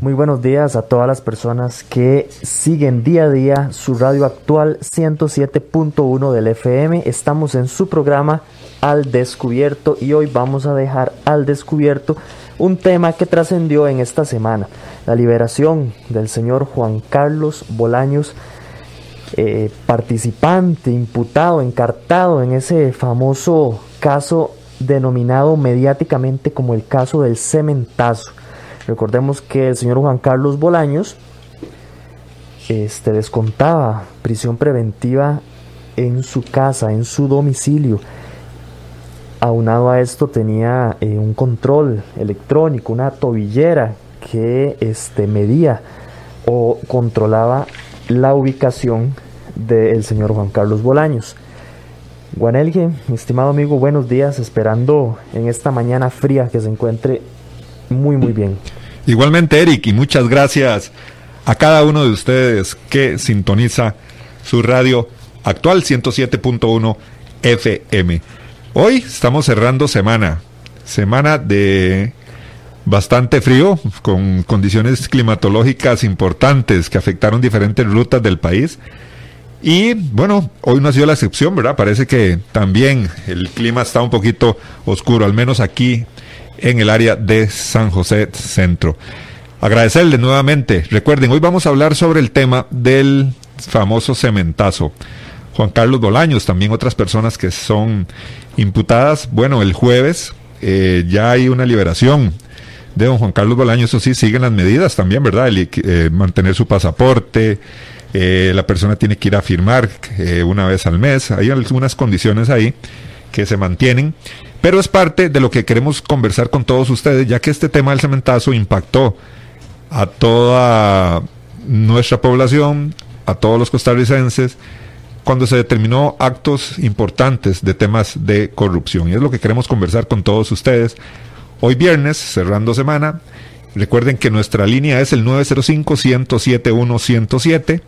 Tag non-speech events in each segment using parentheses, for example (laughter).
muy buenos días a todas las personas que siguen día a día su radio actual 107.1 del FM. Estamos en su programa Al Descubierto y hoy vamos a dejar al descubierto un tema que trascendió en esta semana, la liberación del señor Juan Carlos Bolaños, eh, participante, imputado, encartado en ese famoso caso denominado mediáticamente como el caso del cementazo. Recordemos que el señor Juan Carlos Bolaños este, descontaba prisión preventiva en su casa, en su domicilio. Aunado a esto tenía eh, un control electrónico, una tobillera que este, medía o controlaba la ubicación del señor Juan Carlos Bolaños. Guanelge, mi estimado amigo, buenos días, esperando en esta mañana fría que se encuentre muy, muy bien. Igualmente, Eric, y muchas gracias a cada uno de ustedes que sintoniza su radio actual 107.1 FM. Hoy estamos cerrando semana, semana de bastante frío, con condiciones climatológicas importantes que afectaron diferentes rutas del país. Y bueno, hoy no ha sido la excepción, ¿verdad? Parece que también el clima está un poquito oscuro, al menos aquí en el área de San José Centro. Agradecerle nuevamente. Recuerden, hoy vamos a hablar sobre el tema del famoso cementazo. Juan Carlos Bolaños, también otras personas que son imputadas. Bueno, el jueves eh, ya hay una liberación de don Juan Carlos Bolaños. Eso sí, siguen las medidas también, ¿verdad? El, eh, mantener su pasaporte. Eh, la persona tiene que ir a firmar una vez al mes. Hay algunas condiciones ahí que se mantienen. Pero es parte de lo que queremos conversar con todos ustedes, ya que este tema del cementazo impactó a toda nuestra población, a todos los costarricenses, cuando se determinó actos importantes de temas de corrupción. Y es lo que queremos conversar con todos ustedes. Hoy viernes, cerrando semana, recuerden que nuestra línea es el 905-107-107.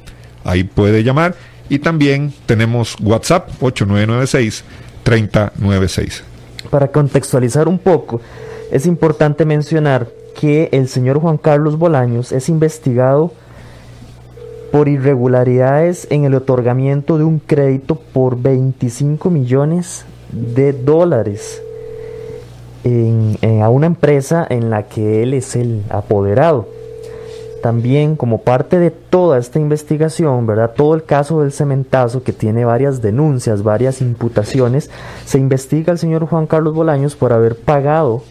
Ahí puede llamar. Y también tenemos WhatsApp 8996-3096 para contextualizar un poco, es importante mencionar que el señor Juan Carlos Bolaños es investigado por irregularidades en el otorgamiento de un crédito por 25 millones de dólares a una empresa en la que él es el apoderado. También como parte de toda esta investigación, ¿verdad? Todo el caso del cementazo que tiene varias denuncias, varias imputaciones, se investiga al señor Juan Carlos Bolaños por haber pagado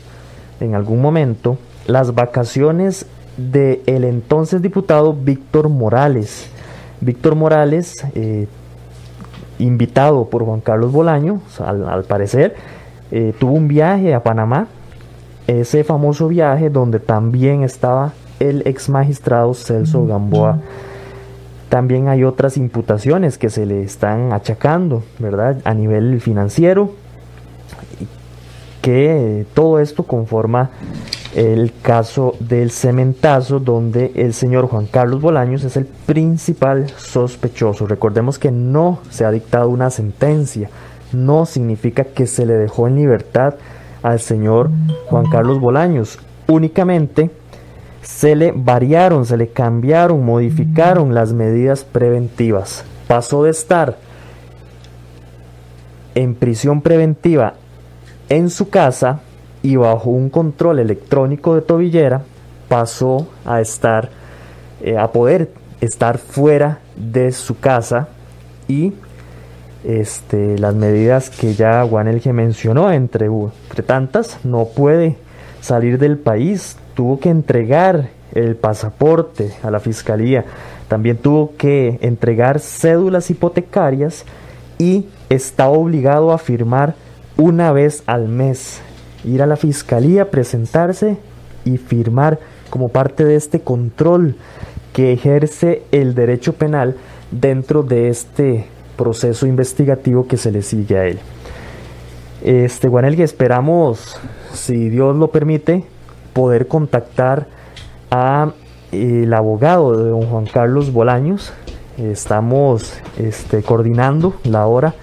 en algún momento las vacaciones del el entonces diputado Víctor Morales. Víctor Morales, eh, invitado por Juan Carlos Bolaños, al, parecer, eh, tuvo un viaje a Panamá, ese famoso viaje donde también estaba el ex magistrado Celso Gamboa. También hay otras imputaciones que se le están achacando, ¿verdad? A nivel financiero, que todo esto conforma el caso del cementazo donde el señor Juan Carlos Bolaños es el principal sospechoso. Recordemos que no se ha dictado una sentencia, no significa que se le dejó en libertad al señor Juan Carlos Bolaños, únicamente se le variaron, se le cambiaron, modificaron las medidas preventivas. Pasó de estar en prisión preventiva en su casa y bajo un control electrónico de tobillera, pasó a estar, eh, a poder estar fuera de su casa y este, las medidas que ya Juanelge mencionó, entre, entre tantas, no puede salir del país, tuvo que entregar el pasaporte a la fiscalía, también tuvo que entregar cédulas hipotecarias y está obligado a firmar una vez al mes, ir a la fiscalía, presentarse y firmar como parte de este control que ejerce el derecho penal dentro de este proceso investigativo que se le sigue a él. Este, que esperamos, si Dios lo permite, poder contactar a eh, abogado de don Juan Carlos Bolaños. Estamos este, coordinando la hora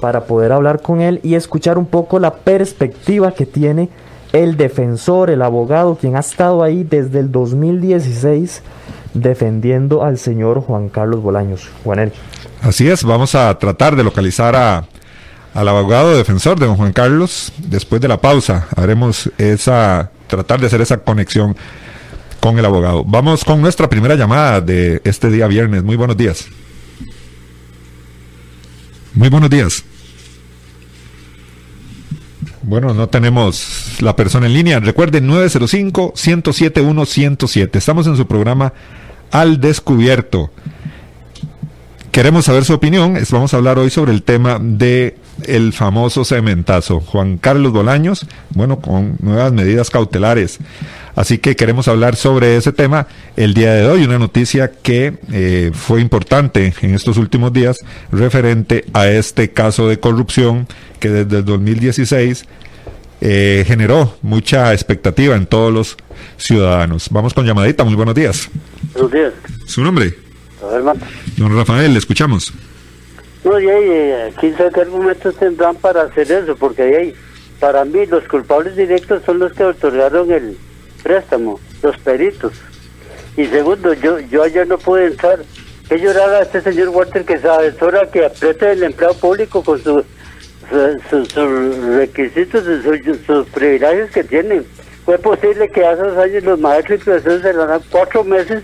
para poder hablar con él y escuchar un poco la perspectiva que tiene el defensor, el abogado, quien ha estado ahí desde el 2016 defendiendo al señor Juan Carlos Bolaños. Juanel. Así es, vamos a tratar de localizar a, al abogado defensor de don Juan Carlos después de la pausa. Haremos esa, tratar de hacer esa conexión con el abogado. Vamos con nuestra primera llamada de este día viernes. Muy buenos días. Muy buenos días. Bueno, no tenemos la persona en línea. Recuerden 905-107-107. Estamos en su programa Al Descubierto. Queremos saber su opinión. Vamos a hablar hoy sobre el tema de el famoso cementazo. Juan Carlos Bolaños, bueno, con nuevas medidas cautelares. Así que queremos hablar sobre ese tema el día de hoy. Una noticia que eh, fue importante en estos últimos días referente a este caso de corrupción que desde el 2016 eh, generó mucha expectativa en todos los ciudadanos. Vamos con llamadita, muy buenos días. Buenos días. ¿Su nombre? Don Rafael, le escuchamos. No, y ahí, quién sabe qué argumentos tendrán para hacer eso, porque ahí, para mí los culpables directos son los que otorgaron el préstamo, los peritos. Y segundo, yo yo ayer no pude entrar. Que llorar a este señor Walter que sabe, es hora que apriete el empleado público con sus sus requisitos, sus privilegios que tienen. Fue posible que hace dos años los maestros y profesores se dan cuatro meses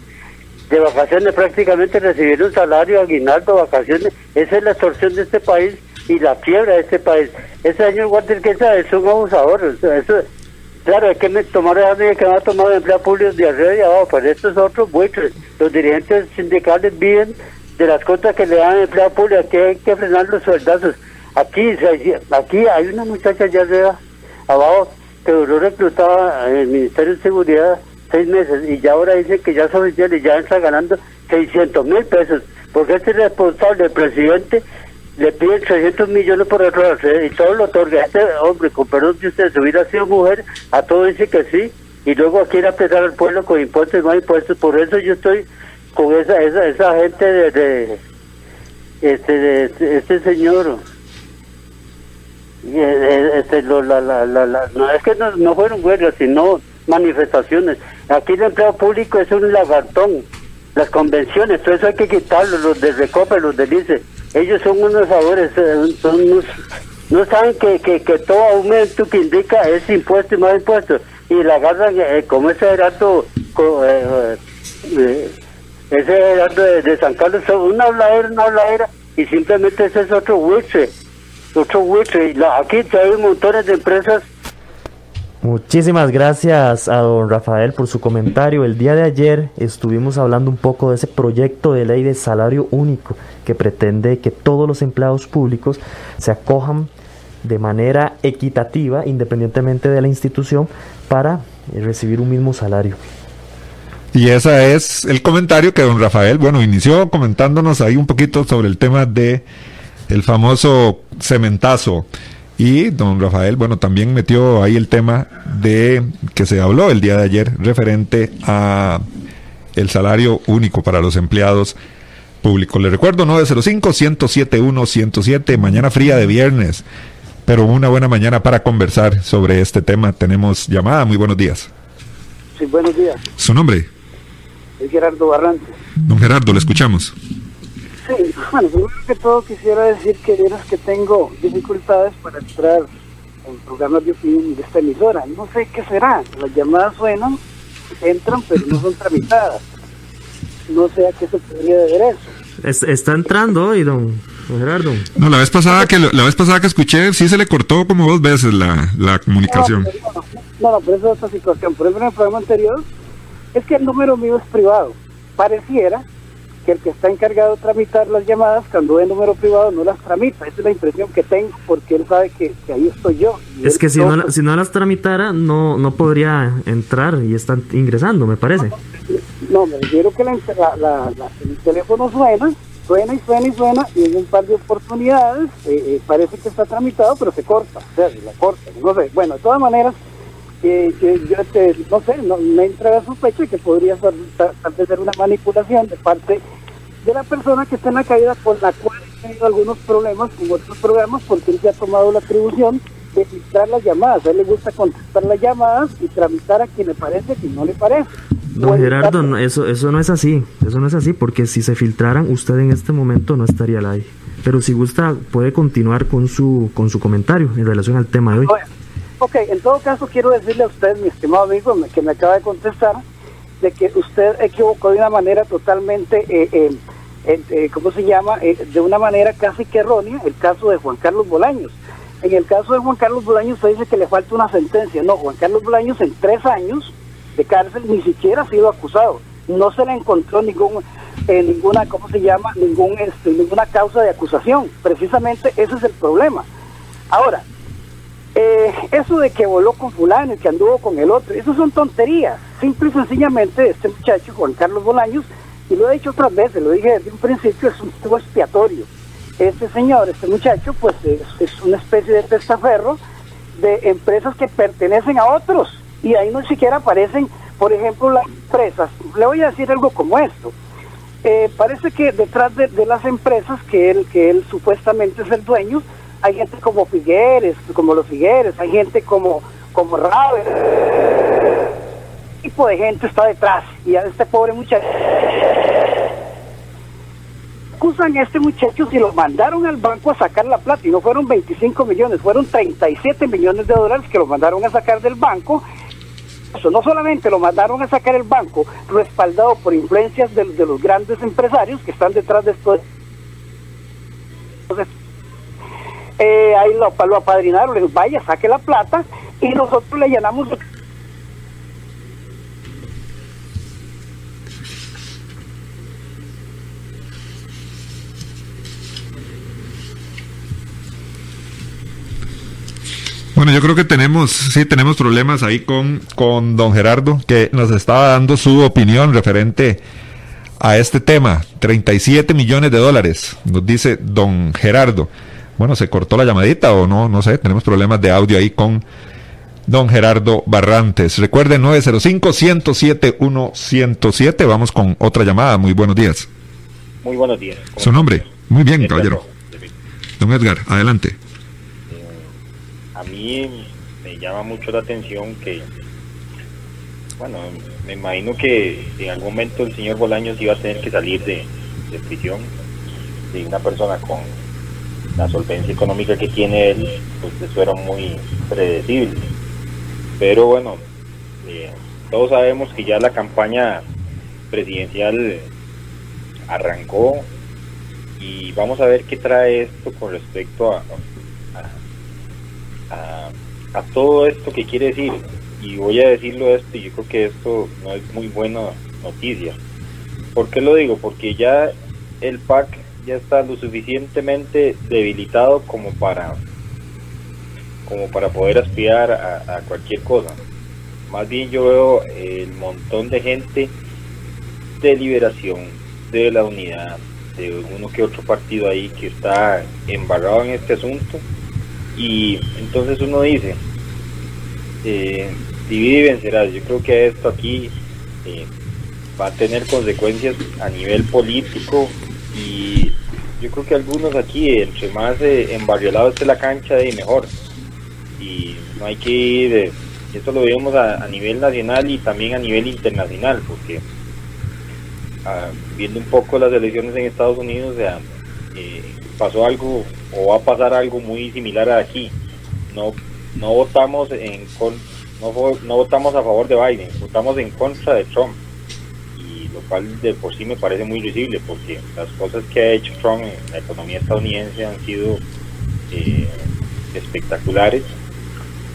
de vacaciones, prácticamente recibieron salario, aguinaldo, vacaciones. Esa es la extorsión de este país y la fiebre de este país. Ese señor que es un abusador. Eso, claro, es que me tomaron a que va a tomar empleado público de arriba y abajo, pero estos otros buitres. Los dirigentes sindicales viven de las cosas que le dan empleado público, que hay que frenar los sueldazos. Aquí, aquí hay una muchacha allá arriba, abajo, que duró reclutada en el Ministerio de Seguridad seis meses y ya ahora dice que ya es oficial y ya está ganando 600 mil pesos, porque este responsable, el presidente, le pide 300 millones por otro y todo lo otorga. Este hombre, con perdón si usted hubiera sido mujer, a todo dice que sí, y luego quiere apretar al pueblo con impuestos y más impuestos. Por eso yo estoy con esa esa, esa gente de, este de, este señor este, lo, la, la, la, no es que no, no fueron huelgas, sino manifestaciones. Aquí el empleo público es un lagartón. Las convenciones, todo eso hay que quitarlo, los de Recope, los del ICE. Ellos son unos sabores, eh, son unos, no saben que, que, que, todo aumento que indica es impuesto y más impuesto. Y la agarran eh, como ese Gerardo, eh, eh, ese Gerardo de, San Carlos, una habladera, una habladera, y simplemente ese es otro buitre otro aquí hay montones de empresas. Muchísimas gracias a don Rafael por su comentario. El día de ayer estuvimos hablando un poco de ese proyecto de ley de salario único que pretende que todos los empleados públicos se acojan de manera equitativa, independientemente de la institución, para recibir un mismo salario. Y ese es el comentario que don Rafael, bueno, inició comentándonos ahí un poquito sobre el tema de el famoso cementazo. Y don Rafael, bueno, también metió ahí el tema de que se habló el día de ayer referente a el salario único para los empleados públicos. Le recuerdo 905-107-107, mañana fría de viernes, pero una buena mañana para conversar sobre este tema. Tenemos llamada, muy buenos días. Sí, buenos días. ¿Su nombre? Es Gerardo Barrantes. Don Gerardo, le escuchamos. Sí, bueno, primero que todo quisiera decir que que tengo dificultades para entrar en programas de opinión de esta emisora. No sé qué será. Las llamadas suenan, entran, pero no son tramitadas. No sé a qué se podría deber eso. está entrando hoy, don, Gerardo. No, la vez pasada que la vez pasada que escuché, sí se le cortó como dos veces la, la comunicación. No, no, pero eso es otra situación. Por ejemplo, en el programa anterior, es que el número mío es privado. Pareciera que el que está encargado de tramitar las llamadas cuando ve número privado no las tramita. Esa es la impresión que tengo porque él sabe que, ahí estoy yo. Es que si no, si no las tramitara no no podría entrar y están ingresando, me parece. No, me refiero que la, el teléfono suena, suena y suena y suena y en un par de oportunidades eh, eh, parece que está tramitado, pero se corta, o sea, se la corta, no sé. Bueno, de todas maneras, eh, yo este, no sé, no, me entra la sospecha que podría ser, tal vez ser una manipulación de parte de la persona que está en la caída con la cual he tenido algunos problemas con otros programas porque él se ha tomado la atribución de filtrar las llamadas. A él le gusta contestar las llamadas y tramitar a quien le parece y no le parece. Don Gerardo, eso, eso no es así, eso no es así, porque si se filtraran, usted en este momento no estaría al aire. Pero si gusta, puede continuar con su, con su comentario en relación al tema de hoy. Ok, en todo caso quiero decirle a usted, mi estimado amigo, que me acaba de contestar, de que usted equivocó de una manera totalmente, eh, eh, eh ¿cómo se llama? Eh, de una manera casi que errónea, el caso de Juan Carlos Bolaños. En el caso de Juan Carlos Bolaños, usted dice que le falta una sentencia. No, Juan Carlos Bolaños en tres años de cárcel ni siquiera ha sido acusado. No se le encontró ningún, eh, ninguna, ¿cómo se llama? Ningún, este, ninguna causa de acusación. Precisamente ese es el problema. Ahora, eh, eso de que voló con fulano y que anduvo con el otro, eso son tonterías. Simple y sencillamente este muchacho, Juan Carlos Bolaños, y lo he dicho otras veces, lo dije desde un principio, es un tipo expiatorio este señor, este muchacho, pues es, una especie de testaferro de empresas que pertenecen a otros y ahí no siquiera aparecen, por ejemplo, las empresas. Le voy a decir algo como esto. Eh, parece que detrás de, las empresas que él, que él supuestamente es el dueño, hay gente como Figueres, como los Figueres, hay gente como, como Raver, tipo de gente está detrás y a este pobre muchacho acusan a este muchacho si lo mandaron al banco a sacar la plata y no fueron 25 millones, fueron 37 millones de dólares que lo mandaron a sacar del banco. Eso no solamente lo mandaron a sacar el banco, respaldado por influencias de, los grandes empresarios que están detrás de esto. Entonces, eh, ahí lo, lo apadrinaron, le dijo, vaya, saque la plata y nosotros le llenamos Bueno, yo creo que tenemos, sí, tenemos problemas ahí con, con don Gerardo, que nos estaba dando su opinión referente a este tema. 37 millones de dólares, nos dice don Gerardo. Bueno, se cortó la llamadita o no, no sé, tenemos problemas de audio ahí con don Gerardo Barrantes. Recuerden 905-107-107. Vamos con otra llamada. Muy buenos días. Muy buenos días. ¿Su nombre? Muy bien, caballero. Don Edgar, adelante a mí me llama mucho la atención que, bueno, me imagino que en algún momento el señor Bolaños iba a tener que salir de, prisión, de una persona con la solvencia económica que tiene él, pues eso era muy predecible. Pero bueno, eh, todos sabemos que ya la campaña presidencial arrancó y vamos a ver qué trae esto con respecto a, a, todo esto que quiere decir, y voy a decirlo esto, y yo creo que esto no es muy buena noticia. ¿Por qué lo digo? Porque ya el PAC ya está lo suficientemente debilitado como para como para poder aspirar a, cualquier cosa. Más bien yo veo el montón de gente de liberación, de la unidad, de uno que otro partido ahí que está embarrado en este asunto y entonces uno dice, eh, divide y vencerás. Yo creo que esto aquí eh, va a tener consecuencias a nivel político y yo creo que algunos aquí, entre más eh, embarriolados esté la cancha, y mejor. Y no hay que ir, eh, esto lo vemos a, nivel nacional y también a nivel internacional, porque ah, viendo un poco las elecciones en Estados Unidos, o pasó algo o va a pasar algo muy similar a aquí. No, no votamos en no, no votamos a favor de Biden, votamos en contra de Trump. Cual de por sí me parece muy visible porque las cosas que ha hecho Trump en la economía estadounidense han sido eh, espectaculares.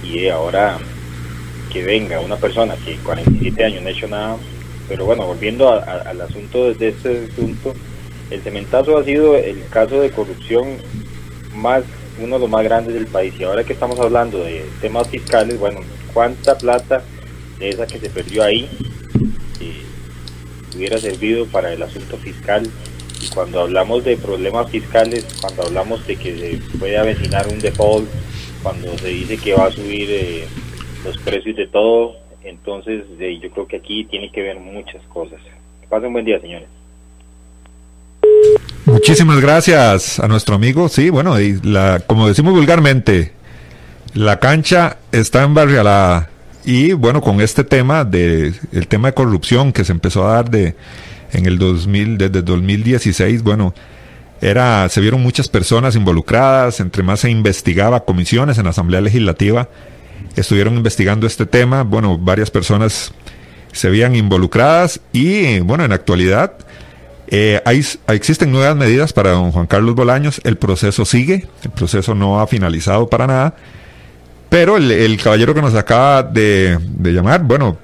Y ahora que venga una persona que 47 años no ha hecho nada, pero bueno, volviendo al asunto de este asunto, el cementazo ha sido el caso de corrupción más uno de los más grandes del país. Y ahora que estamos hablando de temas fiscales, bueno, cuánta plata de esa que se perdió ahí eh, hubiera servido para el asunto fiscal Y cuando hablamos de problemas fiscales, cuando hablamos de que se puede avecinar un default, cuando se dice que va a subir eh, los precios de todo, entonces yo creo que aquí tiene que ver muchas cosas. Que pasen buen día, señores. Muchísimas gracias a nuestro amigo. Sí, bueno, y la, como decimos vulgarmente, la cancha está en Barrialada. Y bueno, con este tema de el tema de corrupción que se empezó a dar de en el 2000 desde 2016, bueno, era se vieron muchas personas involucradas, entre más se investigaba comisiones en la Asamblea Legislativa estuvieron investigando este tema, bueno, varias personas se veían involucradas y bueno, en actualidad eh, hay, existen nuevas medidas para don Juan Carlos Bolaños, el proceso sigue, el proceso no ha finalizado para nada, pero el, caballero que nos acaba de, llamar, bueno,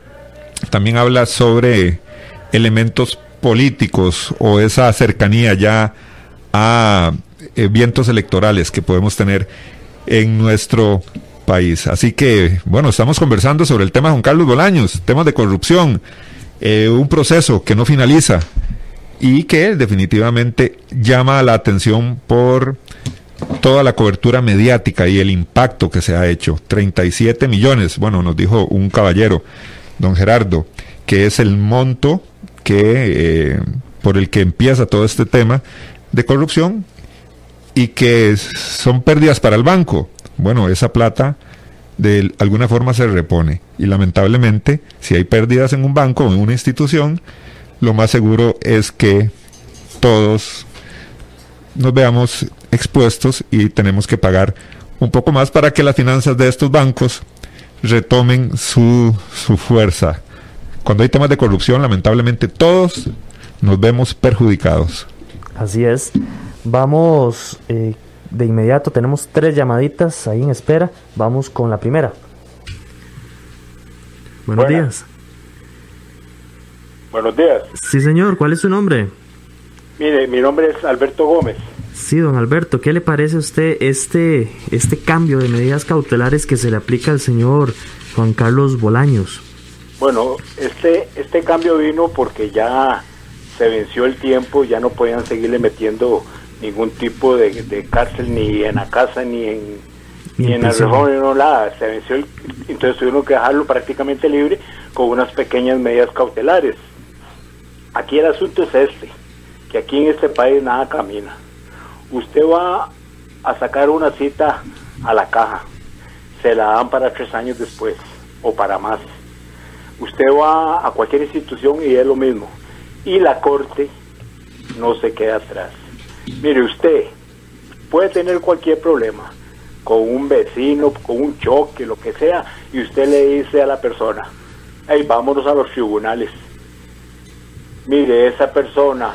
también habla sobre elementos políticos o esa cercanía ya a eventos vientos electorales que podemos tener en nuestro país. Así que, bueno, estamos conversando sobre el tema de Juan Carlos Bolaños, temas de corrupción, eh, un proceso que no finaliza y que definitivamente llama la atención por toda la cobertura mediática y el impacto que se ha hecho. 37 millones, bueno, nos dijo un caballero, don Gerardo, que es el monto que eh, por el que empieza todo este tema de corrupción y que son pérdidas para el banco. Bueno, esa plata de alguna forma se repone y lamentablemente si hay pérdidas en un banco o en una institución, lo más seguro es que todos nos veamos expuestos y tenemos que pagar un poco más para que las finanzas de estos bancos retomen su, su fuerza. Cuando hay temas de corrupción, lamentablemente todos nos vemos perjudicados. Así es. Vamos eh, de inmediato, tenemos tres llamaditas ahí en espera. Vamos con la primera. Buenos días. Buenos días. Sí, señor. ¿Cuál es su nombre? Mire, mi nombre es Alberto Gómez. Sí, don Alberto, ¿qué le parece a usted este, este cambio de medidas cautelares que se le aplica al señor Juan Carlos Bolaños? Bueno, este, este cambio vino porque ya se venció el tiempo, ya no podían seguirle metiendo ningún tipo de, cárcel ni en la casa ni en, ni, en la región, no nada. Se venció el, entonces tuvieron que dejarlo prácticamente libre con unas pequeñas medidas cautelares. Aquí el asunto es este, que aquí en este país nada camina. Usted va a sacar una cita a la caja, se la dan para tres años después o para más. Usted va a cualquier institución y es lo mismo. Y la corte no se queda atrás. Mire usted, puede tener cualquier problema con un vecino, con un choque, lo que sea, y usted le dice a la persona, hey, vámonos a los tribunales mire, esa persona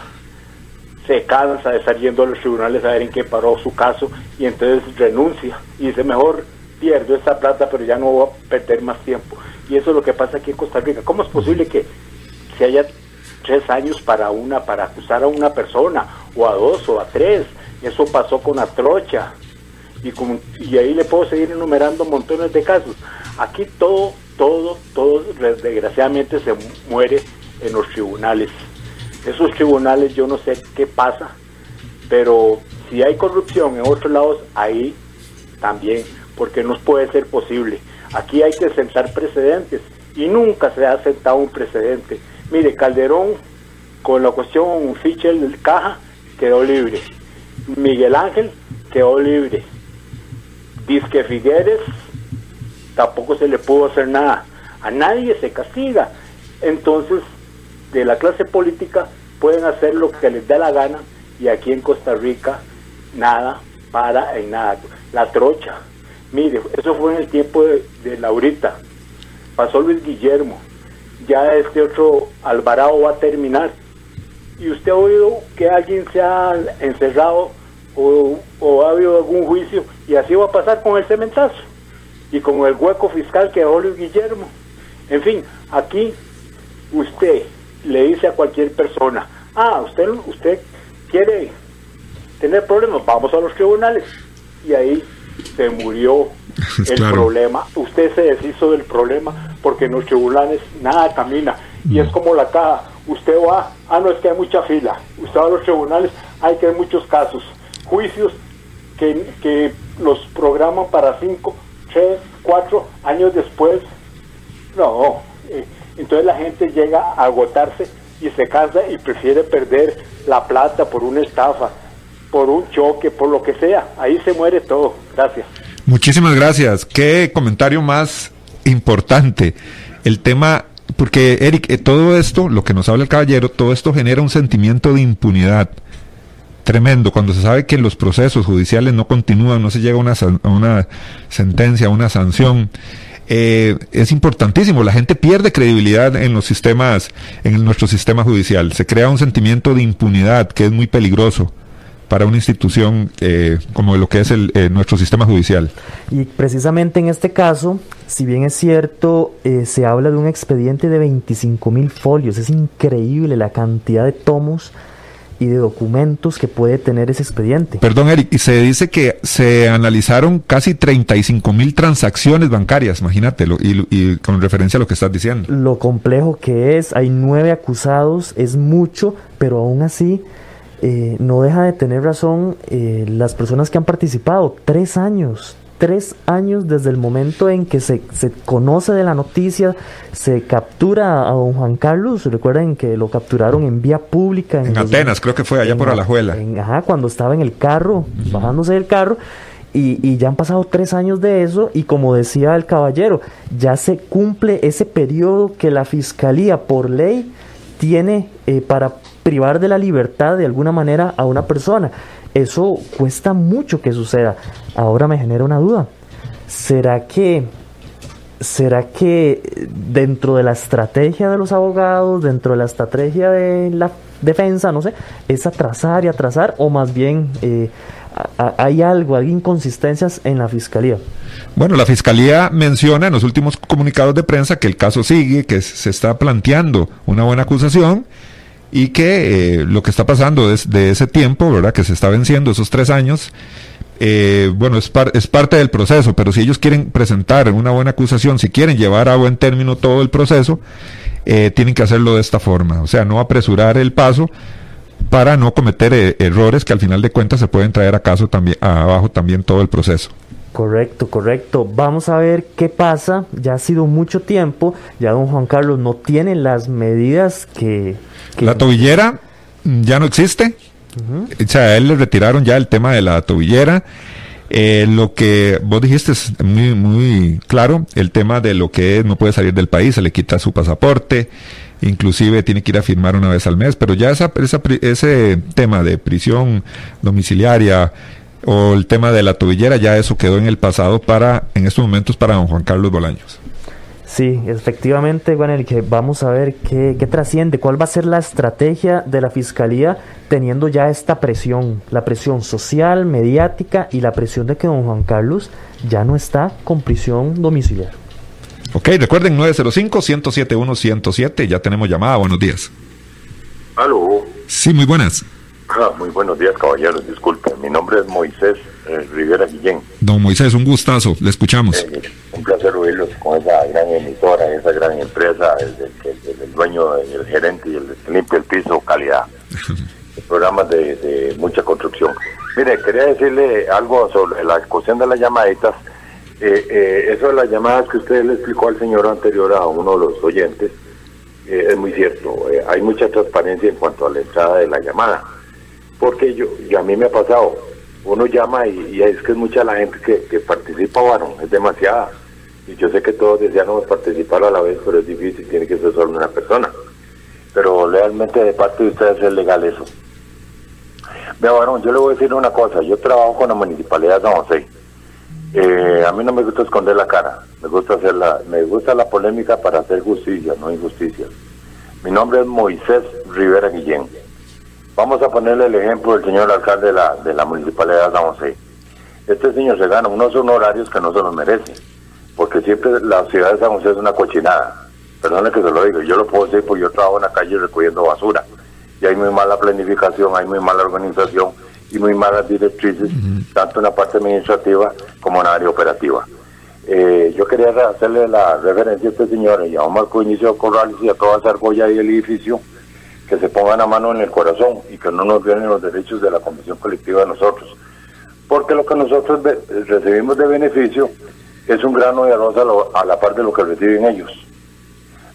se cansa de estar yendo a los tribunales a ver en qué paró su caso y entonces renuncia y dice mejor pierdo esa plata pero ya no voy a perder más tiempo y eso es lo que pasa aquí en Costa Rica. ¿cómo es posible que se haya tres años para una para acusar a una persona o a dos o a tres eso pasó con la trocha y, con, y ahí le puedo seguir enumerando montones de casos. Aquí todo todo todo desgraciadamente se muere en los tribunales. Esos tribunales yo no sé qué pasa, pero si hay corrupción en otros lados, ahí también, porque no puede ser posible. Aquí hay que sentar precedentes y nunca se ha sentado un precedente. Mire, Calderón con la cuestión Fichel Caja quedó libre. Miguel Ángel quedó libre. Disque Figueres tampoco se le pudo hacer nada. A nadie se castiga. Entonces, de la clase política pueden hacer lo que les dé la gana y aquí en Costa Rica nada para en nada. La trocha, mire, eso fue en el tiempo de, Laurita, pasó Luis Guillermo, ya este otro Alvarado va a terminar. Y usted ha oído que alguien se ha encerrado o, o ha habido algún juicio y así va a pasar con el cementazo y con el hueco fiscal que dejó Luis Guillermo. En fin, aquí usted le dice a cualquier persona, ah, usted, usted quiere tener problemas, vamos a los tribunales. Y ahí se murió (laughs) el problema. Usted se deshizo del problema porque en los tribunales nada camina. Y es como la caja. Usted va, ah, no, es que hay mucha fila. Usted va a los tribunales, hay que hay muchos casos. Juicios que, que los programan para cinco, tres, cuatro años después. No, eh, entonces la gente llega a agotarse y se cansa y prefiere perder la plata por una estafa, por un choque, por lo que sea. Ahí se muere todo. Gracias. Muchísimas gracias. Qué comentario más importante. El tema, porque Eric, eh, todo esto, lo que nos habla el caballero, todo esto genera un sentimiento de impunidad tremendo cuando se sabe que los procesos judiciales no continúan, no se llega a una, a una sentencia, a una sanción. Eh, es importantísimo. La gente pierde credibilidad en los sistemas, en nuestro sistema judicial. Se crea un sentimiento de impunidad que es muy peligroso para una institución eh, como lo que es el, eh, nuestro sistema judicial. Y precisamente en este caso, si bien es cierto, se habla de un expediente de 25 mil folios, es increíble la cantidad de tomos y de documentos que puede tener ese expediente. Perdón, Eric, y se dice que se analizaron casi 35 mil transacciones bancarias, imagínatelo, y, y, con referencia a lo que estás diciendo. Lo complejo que es, hay nueve acusados, es mucho, pero aún así eh, no deja de tener razón eh, las personas que han participado. Tres años, tres años desde el momento en que se, se, conoce de la noticia, se captura a don Juan Carlos, recuerden que lo capturaron en vía pública. En, en Atenas, creo que fue allá en, por Alajuela. En, ajá, cuando estaba en el carro, uh -huh. bajándose del carro. Y, y, ya han pasado tres años de eso y como decía el caballero, ya se cumple ese periodo que la fiscalía por ley tiene eh, para privar de la libertad de alguna manera a una persona. Eso cuesta mucho que suceda. Ahora me genera una duda. ¿Será que será que dentro de la estrategia de los abogados, dentro de la estrategia de la defensa, no sé, es atrasar y atrasar o más bien eh, hay algo, hay inconsistencias en la fiscalía? Bueno, la fiscalía menciona en los últimos comunicados de prensa que el caso sigue, que se está planteando una buena acusación y que eh, lo que está pasando desde ese tiempo, ¿verdad? Que se está venciendo esos tres años, eh, bueno, es, par es, parte del proceso, pero si ellos quieren presentar una buena acusación, si quieren llevar a buen término todo el proceso, eh, tienen que hacerlo de esta forma, o sea, no apresurar el paso para no cometer errores que al final de cuentas se pueden traer a caso también, abajo también todo el proceso. Correcto, correcto. Vamos a ver qué pasa. Ya ha sido mucho tiempo. Ya don Juan Carlos no tiene las medidas que... que... La tobillera ya no existe. Uh -huh. O sea, a él le retiraron ya el tema de la tobillera. Eh, lo que vos dijiste es muy, muy claro, el tema de lo que es, no puede salir del país, se le quita su pasaporte, inclusive tiene que ir a firmar una vez al mes, pero ya esa, esa, ese tema de prisión domiciliaria o el tema de la tobillera, ya eso quedó en el pasado para, en estos momentos, para don Juan Carlos Bolaños. Sí, efectivamente, bueno, el que vamos a ver qué, qué trasciende, cuál va a ser la estrategia de la fiscalía teniendo ya esta presión, la presión social, mediática y la presión de que don Juan Carlos ya no está con prisión domiciliaria. Ok, recuerden 905-107-107, ya tenemos llamada, buenos días. Aló. Sí, muy buenas. Ah, muy buenos días, caballeros. Disculpe, mi nombre es Moisés eh, Rivera Guillén. Don Moisés, un gustazo, le escuchamos. Eh, un placer oírlos con esa gran emisora, esa gran empresa, el, el, el, el dueño, el gerente y el que limpia el piso, calidad. (laughs) Programas de, de, mucha construcción. Mire, quería decirle algo sobre la cuestión de las llamaditas. Eh, eh, eso de las llamadas que usted le explicó al señor anterior a uno de los oyentes, eh, es muy cierto. hay mucha transparencia en cuanto a la entrada de la llamada porque yo, yo a mí me ha pasado, uno llama y, es que es mucha la gente que, que participa, bueno, es demasiada. Y yo sé que todos deseamos participar a la vez, pero es difícil, tiene que ser solo una persona. Pero realmente de parte de ustedes es legal eso. Vea, bueno, yo le voy a decir una cosa, yo trabajo con la Municipalidad de San José. Eh, a mí no me gusta esconder la cara, me gusta hacer la, me gusta la polémica para hacer justicia, no injusticia. Mi nombre es Moisés Rivera Guillén. Vamos a ponerle el ejemplo del señor alcalde de la, de la municipalidad de San José. Este señor se gana unos honorarios que no se los merece, porque siempre la ciudad de San José es una cochinada. Perdone que se lo digo, yo lo puedo decir porque yo trabajo en la calle recogiendo basura. Y hay muy mala planificación, hay muy mala organización y muy malas directrices, uh -huh. tanto en la parte administrativa como en la área operativa. Eh, yo quería hacerle la referencia a este señor y a Omar Coinicio Corrales y a toda esa argolla y el edificio que se pongan a mano en el corazón y que no nos violen los derechos de la convención colectiva de nosotros. Porque lo que nosotros recibimos de beneficio es un grano de arroz a, la par de lo que reciben ellos.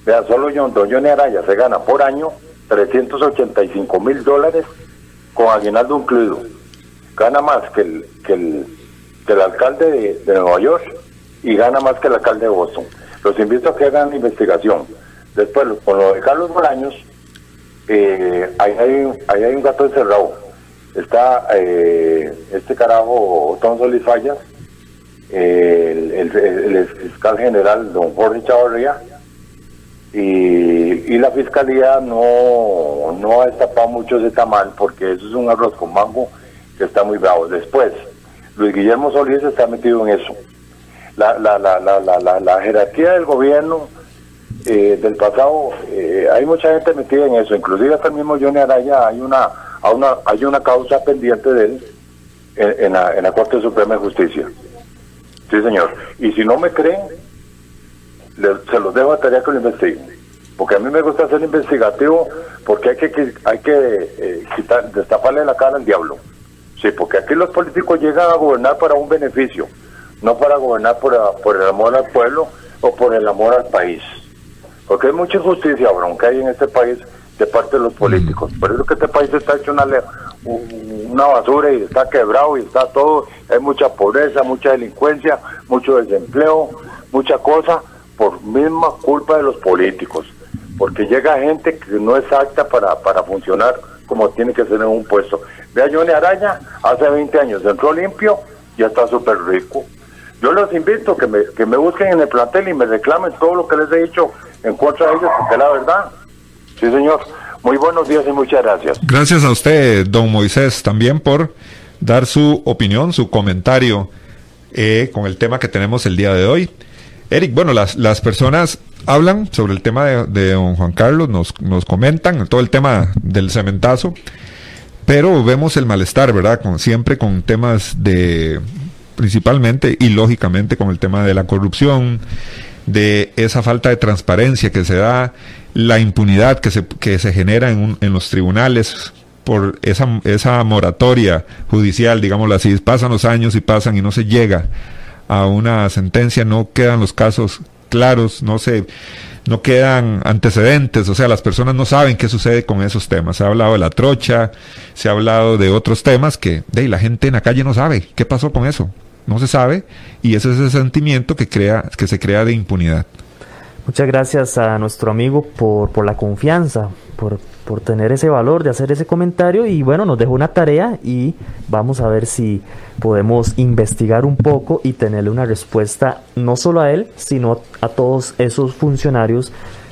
Vean, solo John, don Johnny Araya se gana por año 385 mil dólares con aguinaldo incluido. Gana más que el, que el, alcalde de, de Nueva York y gana más que el alcalde de Boston. Los invito a que hagan investigación. Después, con lo de Carlos Bolaños, eh, ahí, hay, ahí hay un gato encerrado. Está eh, este carajo, Tom Fallas, el, el, fiscal general, don Jorge Chavarría, y, y, la fiscalía no, no ha destapado mucho ese tamal porque eso es un arroz con mango que está muy bravo. Después, Luis Guillermo Solís está metido en eso. La, la, la, la, la, la jerarquía del gobierno eh, del pasado, eh, hay mucha gente metida en eso, inclusive hasta el mismo Johnny Araya, hay una, una, hay una causa pendiente de él en, la, en la Corte Suprema de Justicia. Sí, señor. Y si no me creen, se los dejo a tarea que lo investiguen. Porque a mí me gusta ser investigativo porque hay que, hay que eh, quitar, destaparle la cara al diablo. Sí, porque aquí los políticos llegan a gobernar para un beneficio, no para gobernar por, por el amor al pueblo o por el amor al país. Porque hay mucha injusticia, bronca hay en este país de parte de los políticos. Por eso que este país está hecho una, una basura y está quebrado y está todo. Hay mucha pobreza, mucha delincuencia, mucho desempleo, mucha cosa por misma culpa de los políticos. Porque llega gente que no es apta para, para funcionar como tiene que ser en un puesto. Vea Johnny Araña, hace 20 años entró limpio y está súper rico. Yo los invito que me, que me busquen en el plantel y me reclamen todo lo que les he dicho en contra de ellos, porque la verdad, sí señor, muy buenos días y muchas gracias. Gracias a usted, don Moisés, también por dar su opinión, su comentario eh, con el tema que tenemos el día de hoy. Eric, bueno, las, las personas hablan sobre el tema de, don Juan Carlos, nos, nos comentan todo el tema del cementazo, pero vemos el malestar, ¿verdad? Con, siempre con temas de, principalmente y lógicamente con el tema de la corrupción, de esa falta de transparencia que se da, la impunidad que se, que se genera en, en los tribunales por esa, esa moratoria judicial, digámoslo así, pasan los años y pasan y no se llega a una sentencia, no quedan los casos claros, no se no quedan antecedentes, o sea, las personas no saben qué sucede con esos temas. Se ha hablado de la trocha, se ha hablado de otros temas que de, la gente en la calle no sabe qué pasó con eso no se sabe y ese es ese sentimiento que crea que se crea de impunidad. Muchas gracias a nuestro amigo por, por la confianza, por, por, tener ese valor de hacer ese comentario y bueno, nos dejó una tarea y vamos a ver si podemos investigar un poco y tenerle una respuesta no solo a él, sino a todos esos funcionarios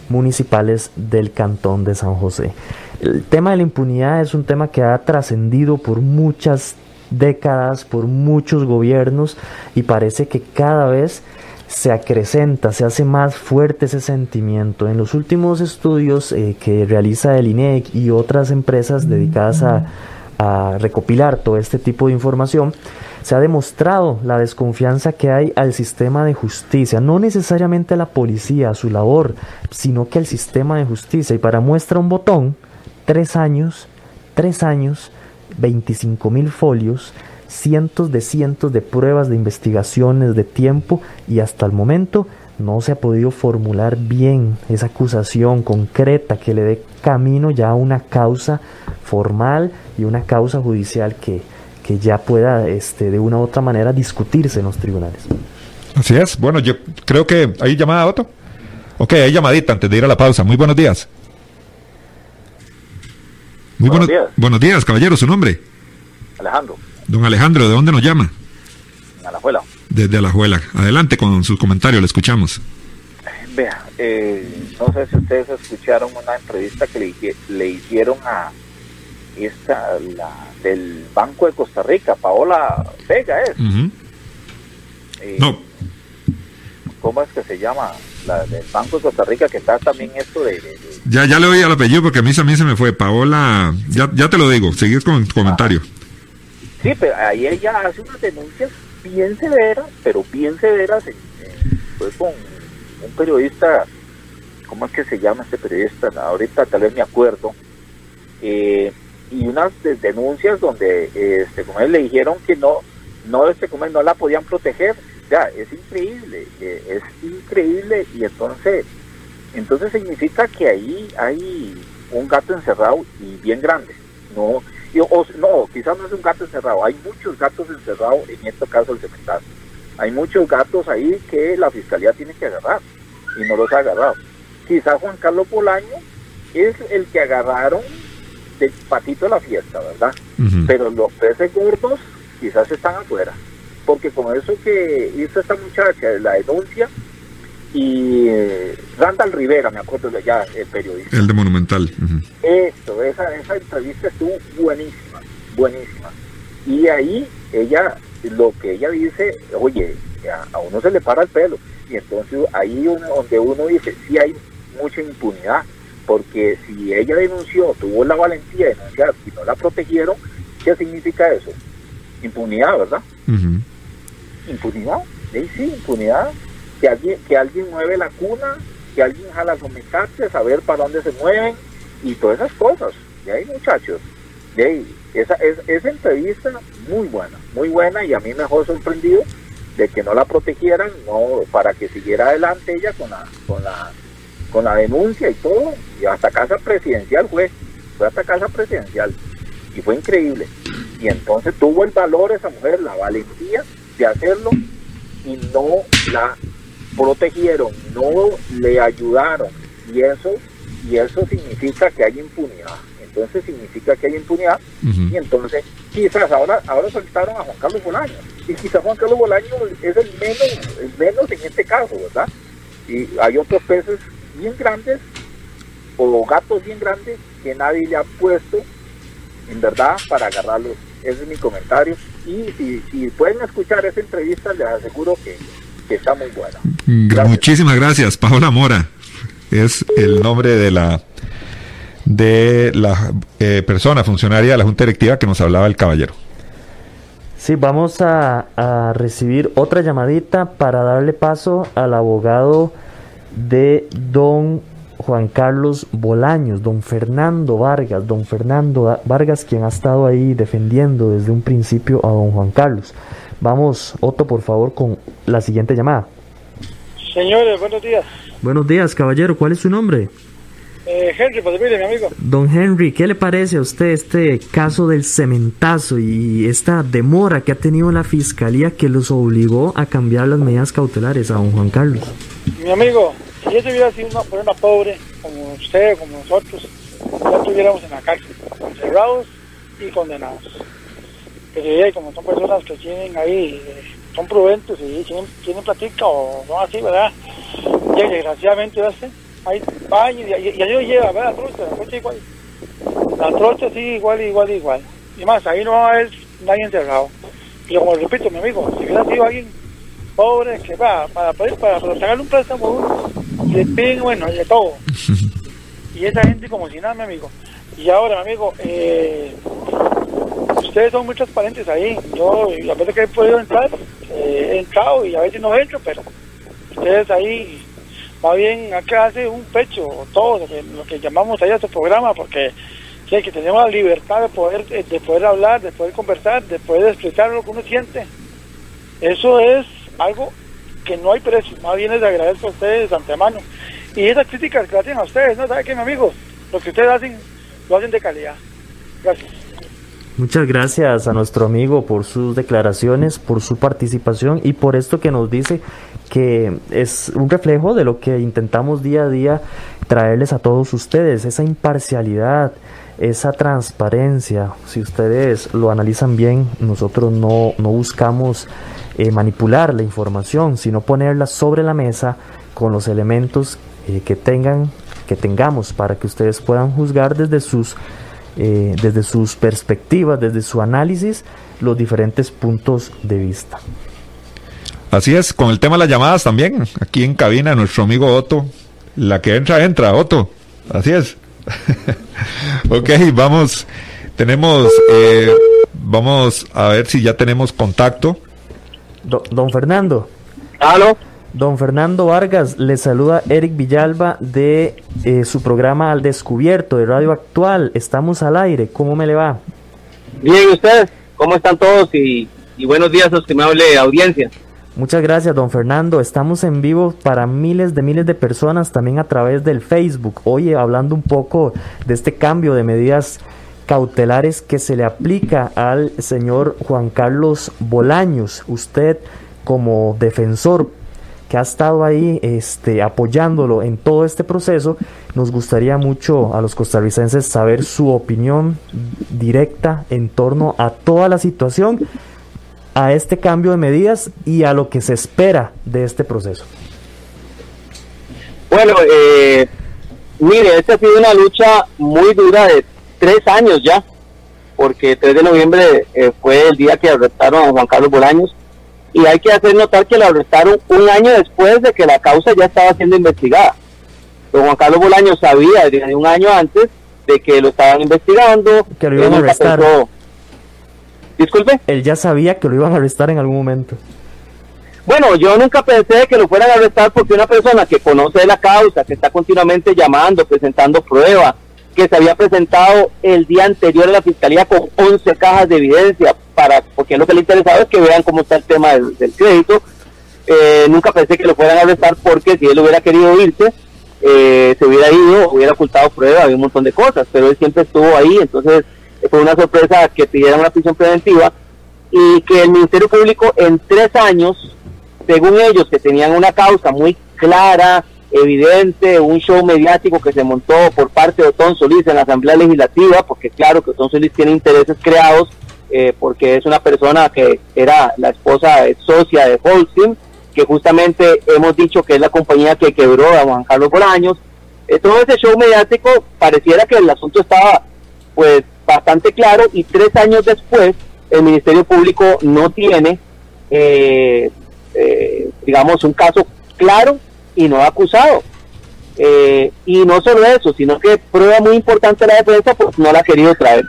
municipales del cantón de San José. El tema de la impunidad es un tema que ha trascendido por muchas décadas, por muchos gobiernos y parece que cada vez se acrecenta, se hace más fuerte ese sentimiento. En los últimos estudios eh, que realiza el INEC y otras empresas dedicadas a, a recopilar todo este tipo de información, se ha demostrado la desconfianza que hay al sistema de justicia, no necesariamente a la policía, a su labor, sino que al sistema de justicia. Y para muestra un botón, tres años, tres años 25 mil folios, cientos de cientos de pruebas de investigaciones de tiempo y hasta el momento no se ha podido formular bien esa acusación concreta que le dé camino ya a una causa formal y una causa judicial que, que ya pueda este, de una u otra manera discutirse en los tribunales. Así es. Bueno, yo creo que hay llamada, Otto. Ok, hay llamadita antes de ir a la pausa. Muy buenos días. Muy buenos, días. Buenos días, caballero, su nombre. Alejandro. Don Alejandro, ¿de dónde nos llama? Alajuela. Desde Alajuela. Adelante con sus comentarios, le escuchamos. Vea, eh, no sé si ustedes escucharon una entrevista que le, hicieron a esta, la del Banco de Costa Rica, Paola Vega es. Eh, no. ¿Cómo es que se llama? La del Banco de Costa Rica, que está también esto de ya, ya le oí al apellido porque a mí, a mí se me fue. Paola, ya, ya te lo digo, seguir con tu comentario. Sí, pero ahí ella hace unas denuncias bien severas, pero bien severas. fue con un periodista, ¿cómo es que se llama este periodista? Ahorita tal vez me acuerdo. eh, y unas denuncias donde este, como él le dijeron que no, no, este, como no la podían proteger. Ya, es increíble, eh, es increíble y entonces, entonces significa que ahí hay un gato encerrado y bien grande. No, no, quizás no es un gato encerrado, hay muchos gatos encerrados en este caso el cementazo. Hay muchos gatos ahí que la fiscalía tiene que agarrar y no los ha agarrado. Quizás Juan Carlos Bolaño es el que agarraron de patito de la fiesta, ¿verdad? Pero los peces gordos quizás están afuera. Porque con eso que hizo esta muchacha, la denuncia, y eh, Randall Rivera, me acuerdo de ya, el periodista. El de Monumental. Eso, esa, esa entrevista estuvo buenísima, buenísima. Y ahí ella, lo que ella dice, oye, a uno se le para el pelo. Y entonces ahí uno, donde uno dice, sí hay mucha impunidad, porque si ella denunció, tuvo la valentía de denunciar y no la protegieron, ¿qué significa eso? Impunidad, ¿verdad? Impunidad, sí, sí, impunidad. Que alguien, que alguien mueve la cuna, que alguien jala mecates, saber para dónde se mueven y todas esas cosas. Y ahí, muchachos, de ahí, esa, es, esa entrevista muy buena, muy buena y a mí me dejó sorprendido de que no la protegieran, no para que siguiera adelante ella con la, con la, con la denuncia y todo, y hasta casa presidencial fue, fue hasta casa presidencial, y fue increíble. Y entonces tuvo el valor esa mujer, la valentía de hacerlo, y no la protegieron, no le ayudaron, y eso, y eso significa que hay impunidad. Entonces significa que hay impunidad. Y entonces quizás ahora ahora soltaron a Juan Carlos Bolaño y quizás Juan Carlos Bolaño es el menos el menos en este caso verdad y hay otros peces bien grandes o gatos bien grandes que nadie le ha puesto en verdad para agarrarlos. Ese es mi comentario y si, pueden escuchar esa entrevista les aseguro que, está muy buena. Muchísimas gracias Paola Mora. Es el nombre de la de la eh, persona funcionaria de la Junta Directiva que nos hablaba el caballero. Sí, vamos a, a, recibir otra llamadita para darle paso al abogado de don Juan Carlos Bolaños, don Fernando Vargas, don Fernando Vargas, quien ha estado ahí defendiendo desde un principio a don Juan Carlos. Vamos, Otto, por favor, con la siguiente llamada. Señores, buenos días. Buenos días, caballero. ¿Cuál es su nombre? Eh, Henry, pues mire, mi amigo. Don Henry, ¿qué le parece a usted este caso del cementazo y esta demora que ha tenido la fiscalía que los obligó a cambiar las medidas cautelares a don Juan Carlos? Mi amigo, si eso hubiera sido una persona pobre, como usted, como nosotros, ya estuviéramos en la cárcel, encerrados y condenados. Pero como son personas que tienen ahí, eh, son prudentes y tienen, tienen platica o no así, ¿verdad? Y desgraciadamente, ¿verdad? ahí va y, y, y lleva, ¿verdad? La trocha, la trocha igual. La trocha sí, igual, igual, igual. Y más, ahí no va a haber nadie encerrado. Y como repito, mi amigo, si hubiera sido alguien pobre que va para poder, para, para sacarle un préstamo le piden, bueno, de todo. (laughs) Y esa gente como si nada, mi amigo. Y ahora, mi amigo, eh, ustedes son muy transparentes ahí. Yo, a veces que he podido entrar, eh, he entrado y a veces no entro, pero ustedes ahí más bien acá hace un pecho, todo lo que, llamamos ahí a este programa, porque que tenemos la libertad de poder, de poder hablar, de poder conversar, de poder explicar lo que uno siente. Eso es algo que no hay precio, más bien les agradezco a ustedes de antemano. Y esas críticas que hacen a ustedes, ¿no? ¿Saben qué, mi amigo? Lo que ustedes hacen, lo hacen de calidad. Gracias. Muchas gracias a nuestro amigo por sus declaraciones, por su participación y por esto que nos dice que es un reflejo de lo que intentamos día a día traerles a todos ustedes, esa imparcialidad, esa transparencia. Si ustedes lo analizan bien, nosotros no, buscamos eh, manipular la información, sino ponerla sobre la mesa con los elementos eh, que tengan, que tengamos para que ustedes puedan juzgar desde sus, eh, desde sus perspectivas, desde su análisis, los diferentes puntos de vista. Así es, con el tema de las llamadas también, aquí en cabina nuestro amigo Otto, la que entra, entra, Otto, así es. (laughs) ok, vamos, tenemos, eh, vamos a ver si ya tenemos contacto. don Fernando. ¿Aló? Don Fernando Vargas, le saluda Eric Villalba de eh, su programa Al Descubierto de Radio Actual. Estamos al aire, ¿cómo me le va? Bien, ¿ustedes? ¿Cómo están todos? Y, y buenos días, estimable audiencia. Muchas gracias, don Fernando. Estamos en vivo para miles de miles de personas también a través del Facebook. Oye, hablando un poco de este cambio de medidas cautelares que se le aplica al señor Juan Carlos Bolaños. Usted como defensor que ha estado ahí este, apoyándolo en todo este proceso, nos gustaría mucho a los costarricenses saber su opinión directa en torno a toda la situación, a este cambio de medidas y a lo que se espera de este proceso. Bueno, eh, mire, esta ha sido una lucha muy dura de tres años ya, porque 3 de noviembre eh, fue el día que arrestaron a Juan Carlos Bolaños y hay que hacer notar que lo arrestaron un año después de que la causa ya estaba siendo investigada. Don Juan Carlos Bolaños sabía desde un año antes de que lo estaban investigando. Que lo iban a arrestar. Disculpe. Él ya sabía que lo iban a arrestar en algún momento. Bueno, yo nunca pensé que lo fueran a arrestar porque una persona que conoce la causa, que está continuamente llamando, presentando pruebas, que se había presentado el día anterior a la fiscalía con 11 cajas de evidencia, para porque lo que le interesaba es que vean cómo está el tema del, crédito. Eh, nunca pensé que lo fueran a arrestar porque si él hubiera querido irse, eh, se hubiera ido, hubiera ocultado pruebas, había un montón de cosas, pero él siempre estuvo ahí, entonces fue una sorpresa que pidieran una prisión preventiva y que el Ministerio Público en tres años, según ellos que tenían una causa muy clara, evidente, un show mediático que se montó por parte de Otón Solís en la Asamblea Legislativa, porque claro que Otón Solís tiene intereses creados, eh, porque es una persona que era la esposa socia de Holcim, que justamente hemos dicho que es la compañía que quebró a Juan Carlos Bolaños. Eh, todo ese show mediático pareciera que el asunto estaba pues bastante claro y tres años después el Ministerio Público no tiene, eh, digamos, un caso claro y no acusado. Eh, y no solo eso, sino que prueba muy importante la defensa, pues no la ha querido traer.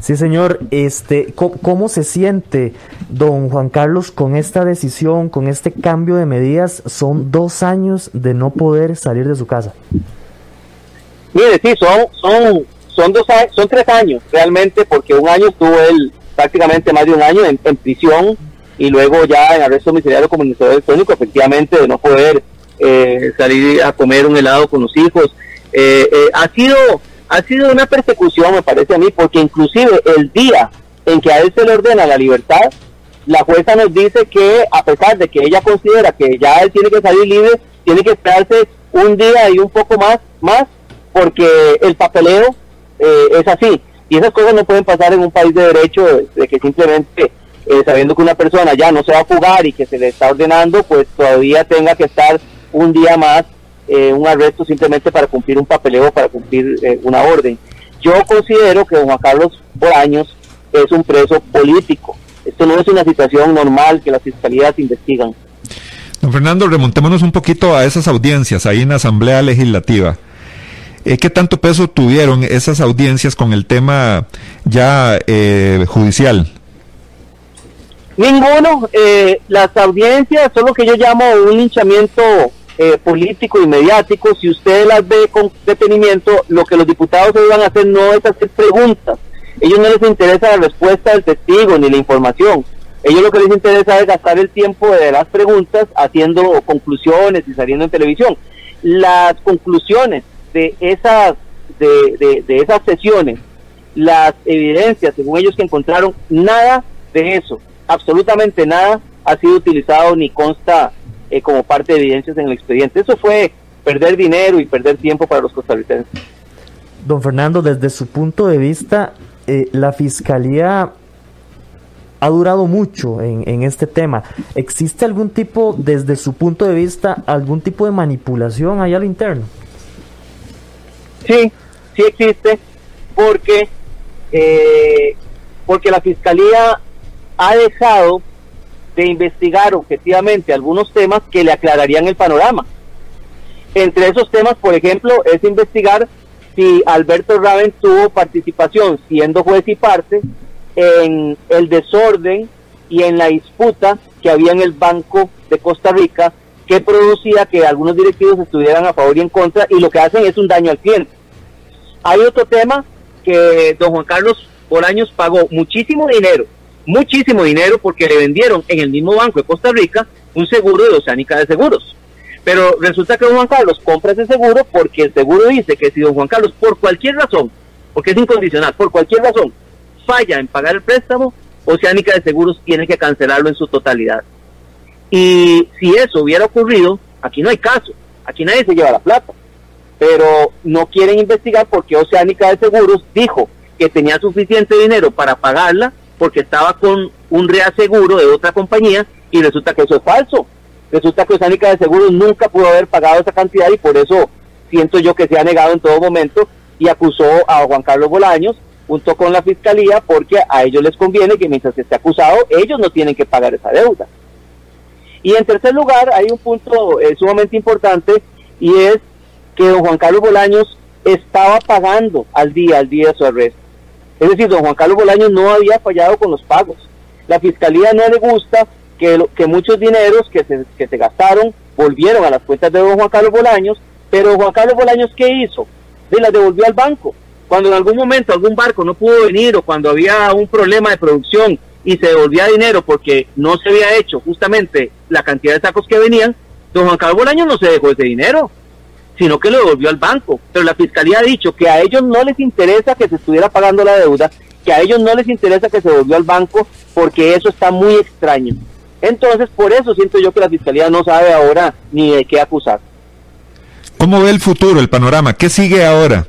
Sí, señor. Este, ¿cómo, se siente don Juan Carlos con esta decisión, con este cambio de medidas? Son dos años de no poder salir de su casa. Mire, sí, son, son, son, dos, son tres años realmente, porque un año estuvo él prácticamente más de un año en, prisión y luego ya en arresto domiciliario como administrador electrónico, efectivamente, de no poder eh, salir a comer un helado con los hijos. Eh, eh, ha sido ha sido una persecución, me parece a mí, porque inclusive el día en que a él se le ordena la libertad, la jueza nos dice que a pesar de que ella considera que ya él tiene que salir libre, tiene que esperarse un día y un poco más, más porque el papeleo es así. Y esas cosas no pueden pasar en un país de derecho, de que simplemente eh, sabiendo que una persona ya no se va a jugar y que se le está ordenando, pues todavía tenga que estar un día más eh, un arresto simplemente para cumplir un papeleo, para cumplir eh, una orden. Yo considero que don Juan Carlos Bolaños es un preso político. Esto no es una situación normal que las fiscalías investigan. Don Fernando, remontémonos un poquito a esas audiencias ahí en la Asamblea Legislativa. ¿Qué tanto peso tuvieron esas audiencias con el tema ya judicial? Ninguno. Eh, las audiencias son lo que yo llamo un linchamiento eh, político y mediático. Si usted las ve con detenimiento, lo que los diputados van a hacer no es hacer preguntas. Ellos no les interesa la respuesta del testigo ni la información. Ellos lo que les interesa es gastar el tiempo de las preguntas haciendo conclusiones y saliendo en televisión. Las conclusiones de esas, de, de esas sesiones, las evidencias, según ellos que encontraron, nada de eso absolutamente nada ha sido utilizado ni consta eh, como parte de evidencias en el expediente. Eso fue perder dinero y perder tiempo para los costarricenses. Don Fernando, desde su punto de vista, eh, la Fiscalía ha durado mucho en, en, este tema. ¿Existe algún tipo, desde su punto de vista, algún tipo de manipulación allá a lo interno? Sí, sí existe, porque, eh, porque la Fiscalía ha dejado de investigar objetivamente algunos temas que le aclararían el panorama. Entre esos temas, por ejemplo, es investigar si Alberto Raven tuvo participación, siendo juez y parte, en el desorden y en la disputa que había en el Banco de Costa Rica que producía que algunos directivos estuvieran a favor y en contra y lo que hacen es un daño al cliente. Hay otro tema que don Juan Carlos Bolaños pagó muchísimo dinero, muchísimo dinero porque le vendieron en el mismo Banco de Costa Rica un seguro de Oceánica de Seguros. Pero resulta que don Juan Carlos compra ese seguro porque el seguro dice que si don Juan Carlos por cualquier razón, porque es incondicional, por cualquier razón, falla en pagar el préstamo, Oceánica de Seguros tiene que cancelarlo en su totalidad. Y si eso hubiera ocurrido, aquí no hay caso, aquí nadie se lleva la plata. Pero no quieren investigar porque Oceánica de Seguros dijo que tenía suficiente dinero para pagarla porque estaba con un reaseguro de otra compañía y resulta que eso es falso. Resulta que Oceánica de Seguros nunca pudo haber pagado esa cantidad y por eso siento yo que se ha negado en todo momento y acusó a Juan Carlos Bolaños junto con la fiscalía porque a ellos les conviene que mientras esté acusado ellos no tienen que pagar esa deuda. Y en tercer lugar hay un punto eh, sumamente importante y es que don Juan Carlos Bolaños estaba pagando al día, al día de su arresto. Es decir, don Juan Carlos Bolaños no había fallado con los pagos. La fiscalía no le gusta que, que muchos dineros que se, que se gastaron volvieron a las cuentas de don Juan Carlos Bolaños, pero Juan Carlos Bolaños, ¿qué hizo? Se las devolvió al banco. Cuando en algún momento algún barco no pudo venir o cuando había un problema de producción y se devolvía dinero porque no se había hecho justamente la cantidad de sacos que venían, don Juan Carlos Bolaños no se dejó ese dinero, sino que lo devolvió al banco. Pero la fiscalía ha dicho que a ellos no les interesa que se estuviera pagando la deuda, que a ellos no les interesa que se devolvió al banco porque eso está muy extraño. Entonces, por eso siento yo que la fiscalía no sabe ahora ni de qué acusar. ¿Cómo ve el futuro, el panorama? ¿Qué sigue ahora?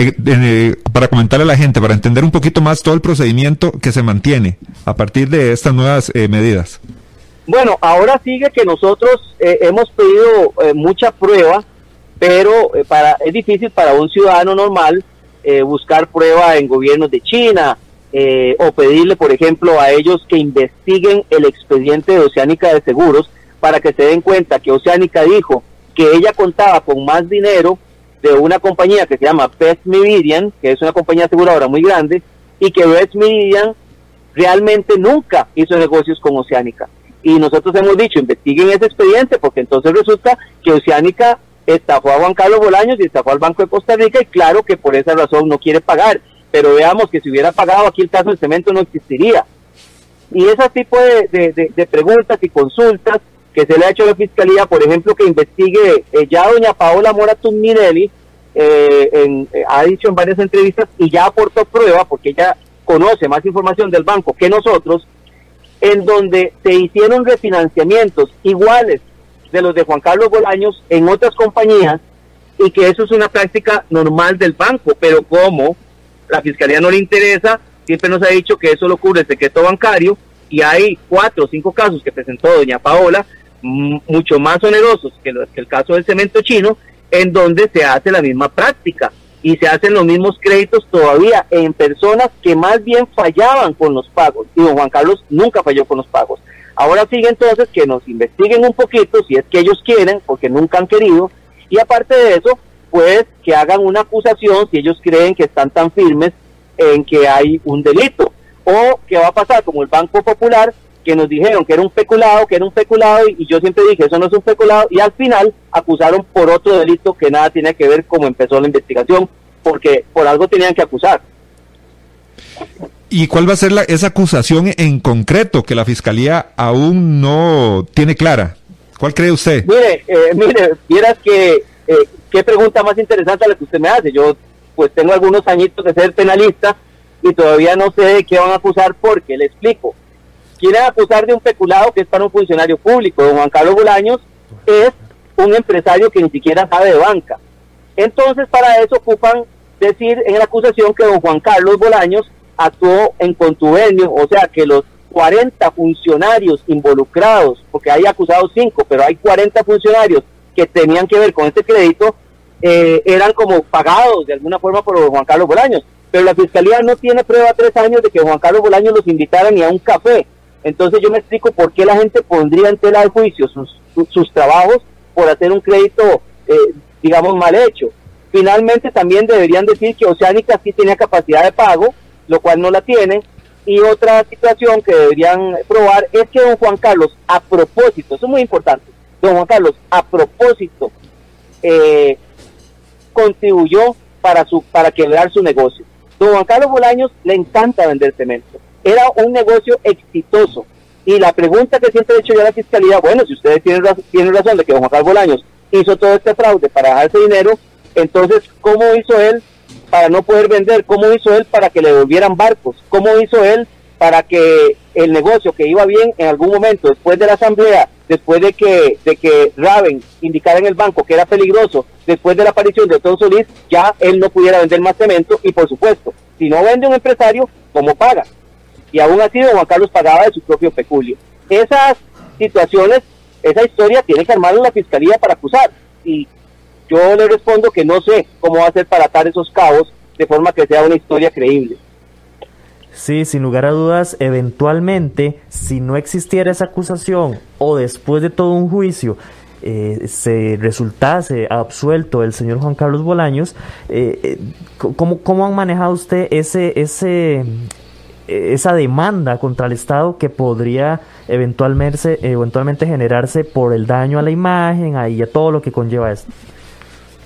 Eh, eh, para comentarle a la gente, para entender un poquito más todo el procedimiento que se mantiene a partir de estas nuevas eh, medidas. Bueno, ahora sigue que nosotros hemos pedido mucha prueba, pero para es difícil para un ciudadano normal buscar prueba en gobiernos de China o pedirle, por ejemplo, a ellos que investiguen el expediente de Oceánica de Seguros para que se den cuenta que Oceánica dijo que ella contaba con más dinero de una compañía que se llama Best que es una compañía aseguradora muy grande, y que Best realmente nunca hizo negocios con Oceánica. Y nosotros hemos dicho, investiguen ese expediente, porque entonces resulta que Oceánica estafó a Juan Carlos Bolaños y estafó al Banco de Costa Rica, y claro que por esa razón no quiere pagar. Pero veamos que si hubiera pagado aquí el caso del cemento no existiría. Y ese tipo de, de preguntas y consultas que se le ha hecho a la fiscalía, por ejemplo, que investigue eh, ya doña Paola Mora Tumminelli, eh, eh, ha dicho en varias entrevistas y ya aportó prueba, porque ella conoce más información del banco que nosotros, en donde se hicieron refinanciamientos iguales de los de Juan Carlos Bolaños en otras compañías y que eso es una práctica normal del banco, pero como la fiscalía no le interesa, siempre nos ha dicho que eso lo cubre el secreto bancario y hay cuatro o cinco casos que presentó doña Paola mucho más onerosos que, que el caso del cemento chino, en donde se hace la misma práctica y se hacen los mismos créditos todavía en personas que más bien fallaban con los pagos. Y don Juan Carlos nunca falló con los pagos. Ahora sigue entonces que nos investiguen un poquito, si es que ellos quieren, porque nunca han querido, y aparte de eso, pues que hagan una acusación si ellos creen que están tan firmes en que hay un delito. O que va a pasar como el Banco Popular, que nos dijeron que era un peculado, que era un peculado, y, yo siempre dije, eso no es un peculado, y al final acusaron por otro delito que nada tiene que ver cómo empezó la investigación, porque por algo tenían que acusar. ¿Y cuál va a ser la, esa acusación en concreto que la Fiscalía aún no tiene clara? ¿Cuál cree usted? Mire, eh, mire, vieras que, eh, qué pregunta más interesante la que usted me hace. Yo pues tengo algunos añitos de ser penalista y todavía no sé de qué van a acusar porque, le explico, quieren acusar de un peculado que es para un funcionario público. Don Juan Carlos Bolaños es un empresario que ni siquiera sabe de banca. Entonces, para eso ocupan decir en la acusación que don Juan Carlos Bolaños actuó en contubernio, o sea, que los 40 funcionarios involucrados, porque hay acusados 5, pero hay 40 funcionarios que tenían que ver con este crédito, eh, eran como pagados de alguna forma por Juan Carlos Bolaños. Pero la fiscalía no tiene prueba tres años de que Juan Carlos Bolaños los invitara ni a un café. Entonces yo me explico por qué la gente pondría en tela de juicio sus, sus, trabajos por hacer un crédito, eh, digamos, mal hecho. Finalmente también deberían decir que Oceánica sí tenía capacidad de pago, lo cual no la tiene, Y otra situación que deberían probar es que don Juan Carlos, a propósito, eso es muy importante, don Juan Carlos, a propósito, eh, contribuyó para, su, para quebrar su negocio. Don Juan Carlos Bolaños le encanta vender cemento. Era un negocio exitoso. Y la pregunta que siempre he hecho yo a la fiscalía, bueno, si ustedes tienen, tienen razón de que don Juan Carlos Bolaños hizo todo este fraude para dejarse dinero, entonces, ¿cómo hizo él para no poder vender? ¿Cómo hizo él para que le devolvieran barcos? ¿Cómo hizo él para que el negocio que iba bien en algún momento, después de la asamblea, después de que, de que Raven indicara en el banco que era peligroso, después de la aparición de Otón Solís, ya él no pudiera vender más cemento y por supuesto, si no vende un empresario, ¿cómo paga? Y aún así don Juan Carlos pagaba de su propio peculio. Esas situaciones, esa historia tiene que armarla la fiscalía para acusar. Y yo le respondo que no sé cómo va a hacer para atar esos cabos de forma que sea una historia creíble. Sí, sin lugar a dudas, eventualmente, si no existiera esa acusación o después de todo un juicio, eh, se resultase absuelto el señor Juan Carlos Bolaños, eh, eh ¿cómo, ¿cómo, han manejado usted ese, ese, esa demanda contra el Estado que podría eventualmente, eventualmente generarse por el daño a la imagen y a todo lo que conlleva esto?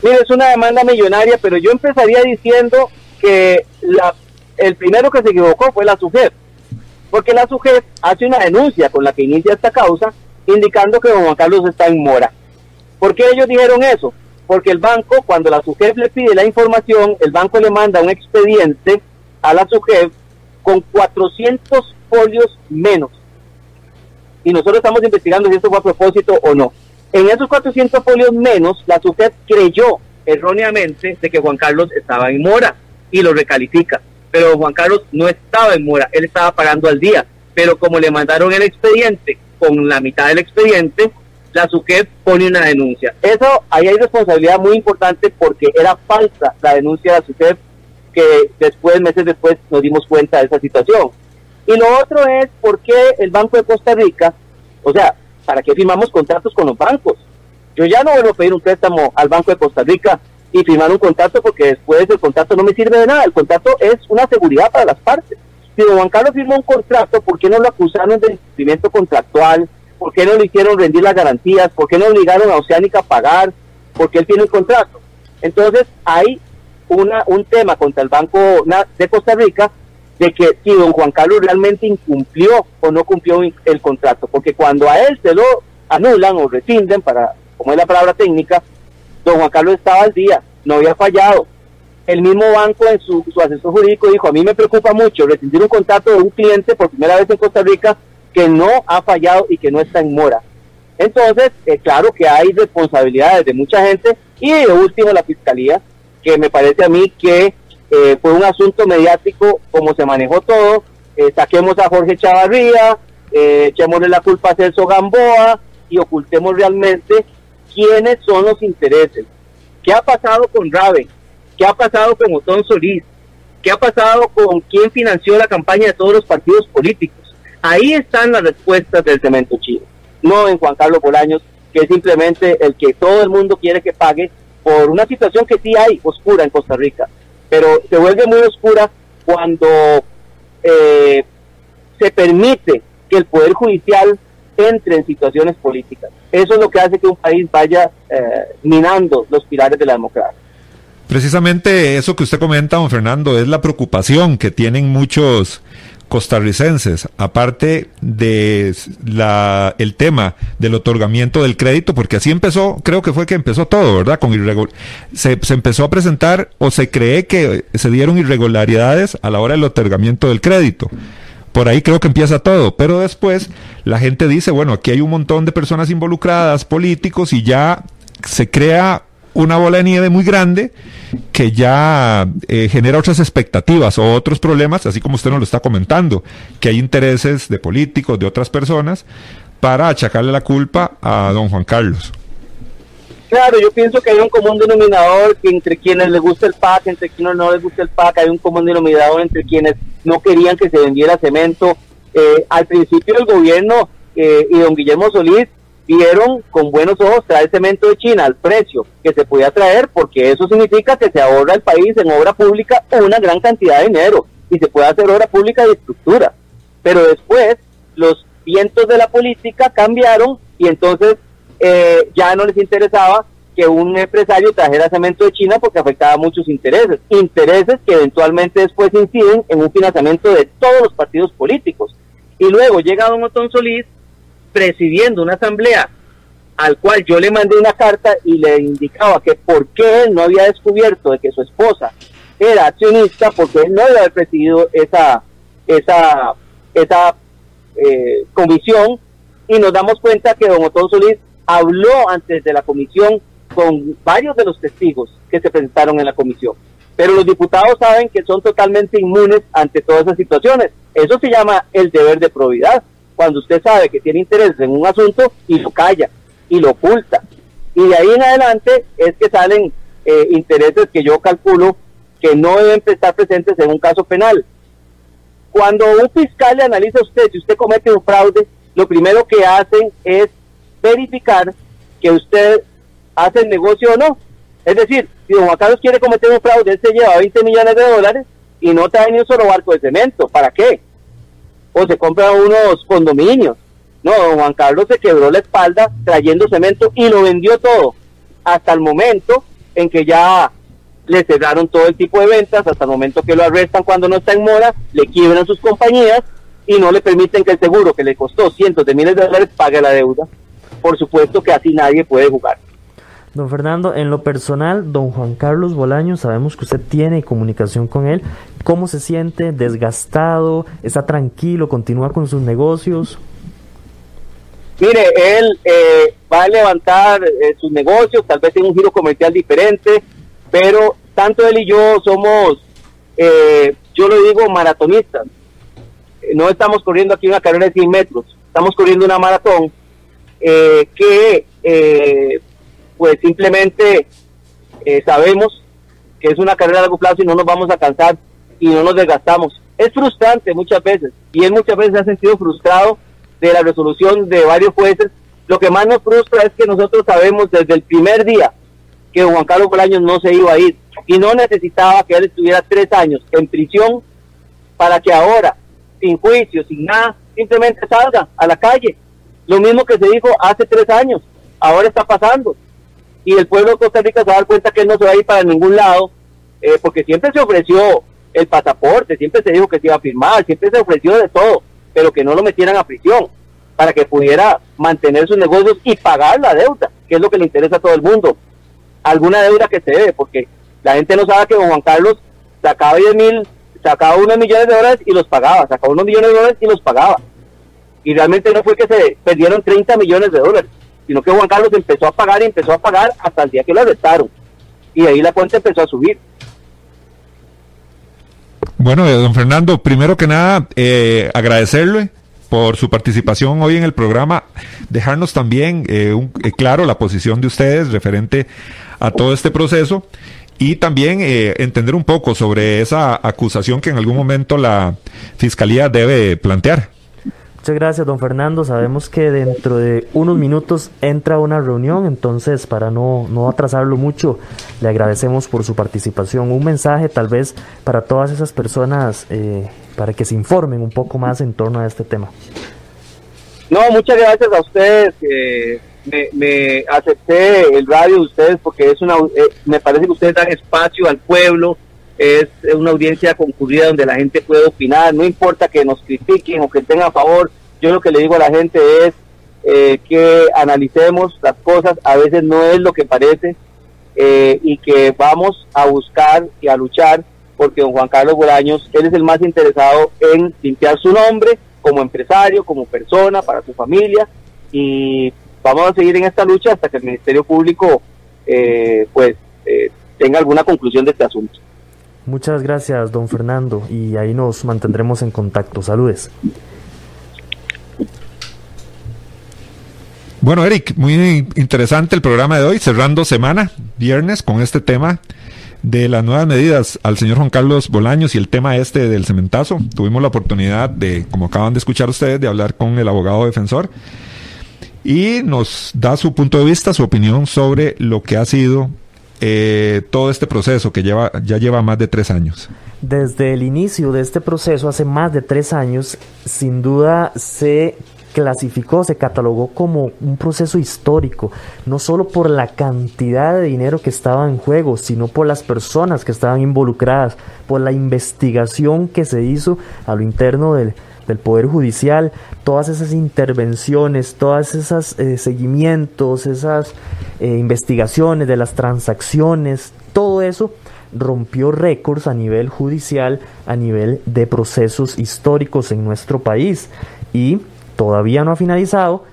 Mire, es una demanda millonaria, pero yo empezaría diciendo que la, el primero que se equivocó fue la SUGEF, porque la SUGEF hace una denuncia con la que inicia esta causa, indicando que don Juan Carlos está en mora. ¿Por qué ellos dijeron eso? Porque el banco, cuando la SUGEF le pide la información, el banco le manda un expediente a la SUGEF con 400 folios menos. Y nosotros estamos investigando si esto fue a propósito o no. En esos 400 folios menos, la SUGEF creyó erróneamente de que Juan Carlos estaba en mora y lo recalifica. Pero Juan Carlos no estaba en mora, él estaba pagando al día. Pero como le mandaron el expediente con la mitad del expediente, la SUGEF pone una denuncia. Eso, ahí hay responsabilidad muy importante porque era falsa la denuncia de la SUGEF que después, meses después, nos dimos cuenta de esa situación. Y lo otro es por qué el Banco de Costa Rica, o sea, ¿para qué firmamos contratos con los bancos? Yo ya no vuelvo a pedir un préstamo al Banco de Costa Rica y firmar un contrato porque después el contrato no me sirve de nada. El contrato es una seguridad para las partes. Si don Juan Carlos firmó un contrato, ¿por qué no lo acusaron de incumplimiento contractual? ¿Por qué no le hicieron rendir las garantías? ¿Por qué no obligaron a Oceánica a pagar? Porque él tiene un contrato. Entonces hay una, un tema contra el Banco de Costa Rica de que si don Juan Carlos realmente incumplió o no cumplió el contrato, porque cuando a él se lo anulan o rescinden, para, como es la palabra técnica, don Juan Carlos estaba al día, no había fallado. El mismo banco en su, asesor jurídico dijo, a mí me preocupa mucho rescindir un contrato de un cliente por primera vez en Costa Rica que no ha fallado y que no está en mora. Entonces, eh, claro que hay responsabilidades de mucha gente y de último la fiscalía, que me parece a mí que eh, fue un asunto mediático como se manejó todo, eh, saquemos a Jorge Chavarría, eh, echémosle la culpa a Celso Gamboa y ocultemos realmente quiénes son los intereses. ¿Qué ha pasado con Raven? ¿Qué ha pasado con Otón Solís? ¿Qué ha pasado con quién financió la campaña de todos los partidos políticos? Ahí están las respuestas del cemento chino, no en Juan Carlos Bolaños, que es simplemente el que todo el mundo quiere que pague por una situación que sí hay oscura en Costa Rica pero se vuelve muy oscura cuando eh, se permite que el Poder Judicial entre en situaciones políticas. Eso es lo que hace que un país vaya eh, minando los pilares de la democracia. Precisamente eso que usted comenta, don Fernando, es la preocupación que tienen muchos costarricenses, aparte de la, el tema del otorgamiento del crédito, porque así empezó, creo que fue que empezó todo, ¿verdad? Con se, se empezó a presentar o se cree que se dieron irregularidades a la hora del otorgamiento del crédito. Por ahí creo que empieza todo, pero después la gente dice, bueno, aquí hay un montón de personas involucradas, políticos, y ya se crea una bola de nieve muy grande que ya eh, genera otras expectativas o otros problemas, así como usted nos lo está comentando, que hay intereses de políticos, de otras personas, para achacarle la culpa a don Juan Carlos. Claro, yo pienso que hay un común denominador que entre quienes les gusta el PAC, entre quienes no les gusta el PAC, hay un común denominador entre quienes no querían que se vendiera cemento. Eh, al principio el gobierno eh, y don Guillermo Solís vieron con buenos ojos traer cemento de China al precio que se podía traer, porque eso significa que se ahorra el país en obra pública una gran cantidad de dinero. y se puede hacer obra pública de estructura. Pero después los vientos de la política cambiaron y entonces eh, ya no les interesaba que un empresario trajera cemento de China porque afectaba muchos intereses, intereses que eventualmente después inciden en un financiamiento de todos los partidos políticos. Y luego llega don Otón Solís presidiendo una asamblea al cual yo le mandé una carta y le indicaba que por qué él no había descubierto de que su esposa era accionista, porque él no había haber presidido esa, esa, esa eh, comisión, y nos damos cuenta que don Otón Solís habló antes de la comisión con varios de los testigos que se presentaron en la comisión. Pero los diputados saben que son totalmente inmunes ante todas esas situaciones. Eso se llama el deber de probidad. Cuando usted sabe que tiene interés en un asunto y lo calla y lo oculta. Y de ahí en adelante es que salen eh, intereses que yo calculo que no deben estar presentes en un caso penal. Cuando un fiscal le analiza a usted si usted comete un fraude, lo primero que hacen es verificar que usted hace el negocio o no. Es decir, si don Juan Carlos quiere cometer un fraude, él se lleva 20 millones de dólares y no trae ni un solo barco de cemento. ¿Para qué? O se compra unos condominios. No, don Juan Carlos se quebró la espalda trayendo cemento y lo vendió todo. Hasta el momento en que ya le cerraron todo el tipo de ventas, hasta el momento que lo arrestan cuando no está en mora, le quiebran sus compañías y no le permiten que el seguro que le costó cientos de miles de dólares pague la deuda. Por supuesto que así nadie puede jugar. Don Fernando, en lo personal, don Juan Carlos Bolaño, sabemos que usted tiene comunicación con él. ¿Cómo se siente? ¿Desgastado? ¿Está tranquilo? ¿Continúa con sus negocios? Mire, él eh, va a levantar eh, sus negocios, tal vez en un giro comercial diferente, pero tanto él y yo somos, eh, yo lo digo, maratonistas. No estamos corriendo aquí una carrera de 100 metros, estamos corriendo una maratón que pues simplemente eh, sabemos que es una carrera a largo plazo y no nos vamos a cansar y no nos desgastamos. Es frustrante muchas veces y él muchas veces se ha sentido frustrado de la resolución de varios jueces. Lo que más nos frustra es que nosotros sabemos desde el primer día que Juan Carlos Bolaños no se iba a ir y no necesitaba que él estuviera tres años en prisión para que ahora, sin juicio, sin nada, simplemente salga a la calle. Lo mismo que se dijo hace tres años, ahora está pasando y el pueblo de Costa Rica se va a dar cuenta que él no se va a ir para ningún lado, eh, porque siempre se ofreció el pasaporte, siempre se dijo que se iba a firmar, siempre se ofreció de todo, pero que no lo metieran a prisión, para que pudiera mantener sus negocios y pagar la deuda, que es lo que le interesa a todo el mundo. Alguna deuda que se debe, porque la gente no sabe que don Juan Carlos sacaba 10 mil, sacaba unos millones de dólares y los pagaba, sacaba unos millones de dólares y los pagaba. Y realmente no fue que se perdieron 30 millones de dólares sino que Juan Carlos empezó a pagar y empezó a pagar hasta el día que lo arrestaron. Y ahí la cuenta empezó a subir. Bueno, eh, don Fernando, primero que nada, eh, agradecerle por su participación hoy en el programa, dejarnos también eh, claro la posición de ustedes referente a todo este proceso y también entender un poco sobre esa acusación que en algún momento la Fiscalía debe plantear. Muchas gracias, don Fernando. Sabemos que dentro de unos minutos entra una reunión, entonces para no, no atrasarlo mucho, le agradecemos por su participación. Un mensaje tal vez para todas esas personas eh, para que se informen un poco más en torno a este tema. No, muchas gracias a ustedes. me, me, acepté el radio de ustedes porque es una, eh, me parece que ustedes dan espacio al pueblo, es una audiencia concurrida donde la gente puede opinar, no importa que nos critiquen o que tengan a favor, yo lo que le digo a la gente es eh, que analicemos las cosas, a veces no es lo que parece, eh, y que vamos a buscar y a luchar porque don Juan Carlos Bolaños, él es el más interesado en limpiar su nombre como empresario, como persona, para su familia, y vamos a seguir en esta lucha hasta que el Ministerio Público eh, pues tenga alguna conclusión de este asunto. Muchas gracias, don Fernando, y ahí nos mantendremos en contacto. Saludes. Bueno, Eric, muy interesante el programa de hoy, cerrando semana, viernes, con este tema de las nuevas medidas al señor Juan Carlos Bolaños y el tema este del cementazo. Tuvimos la oportunidad de, como acaban de escuchar ustedes, de hablar con el abogado defensor y nos da su punto de vista, su opinión sobre lo que ha sido eh, todo este proceso que lleva, ya lleva más de tres años? Desde el inicio de este proceso, hace más de tres años, sin duda se clasificó, se catalogó como un proceso histórico, no solo por la cantidad de dinero que estaba en juego, sino por las personas que estaban involucradas, por la investigación que se hizo a lo interno del, Poder Judicial, todas esas intervenciones, todas esas eh, seguimientos, esas eh, investigaciones de las transacciones, todo eso rompió récords a nivel judicial, a nivel de procesos históricos en nuestro país. Y todavía no ha finalizado,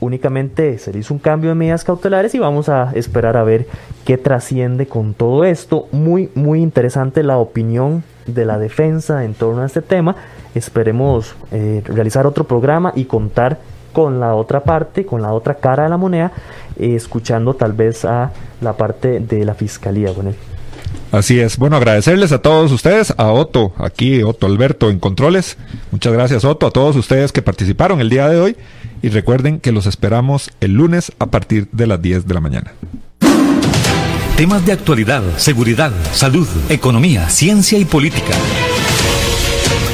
únicamente se le hizo un cambio de medidas cautelares y vamos a esperar a ver qué trasciende con todo esto. Muy, muy interesante la opinión de la defensa en torno a este tema. Esperemos eh, realizar otro programa y contar con la otra parte, con la otra cara de la moneda, eh, escuchando tal vez a la parte de la fiscalía. Bueno, Así es. Bueno, agradecerles a todos ustedes, a Otto, aquí Otto Alberto en Controles. Muchas gracias Otto, a todos ustedes que participaron el día de hoy y recuerden que los esperamos el lunes a partir de las 10 de la mañana. Temas de actualidad, seguridad, salud, economía, ciencia y política.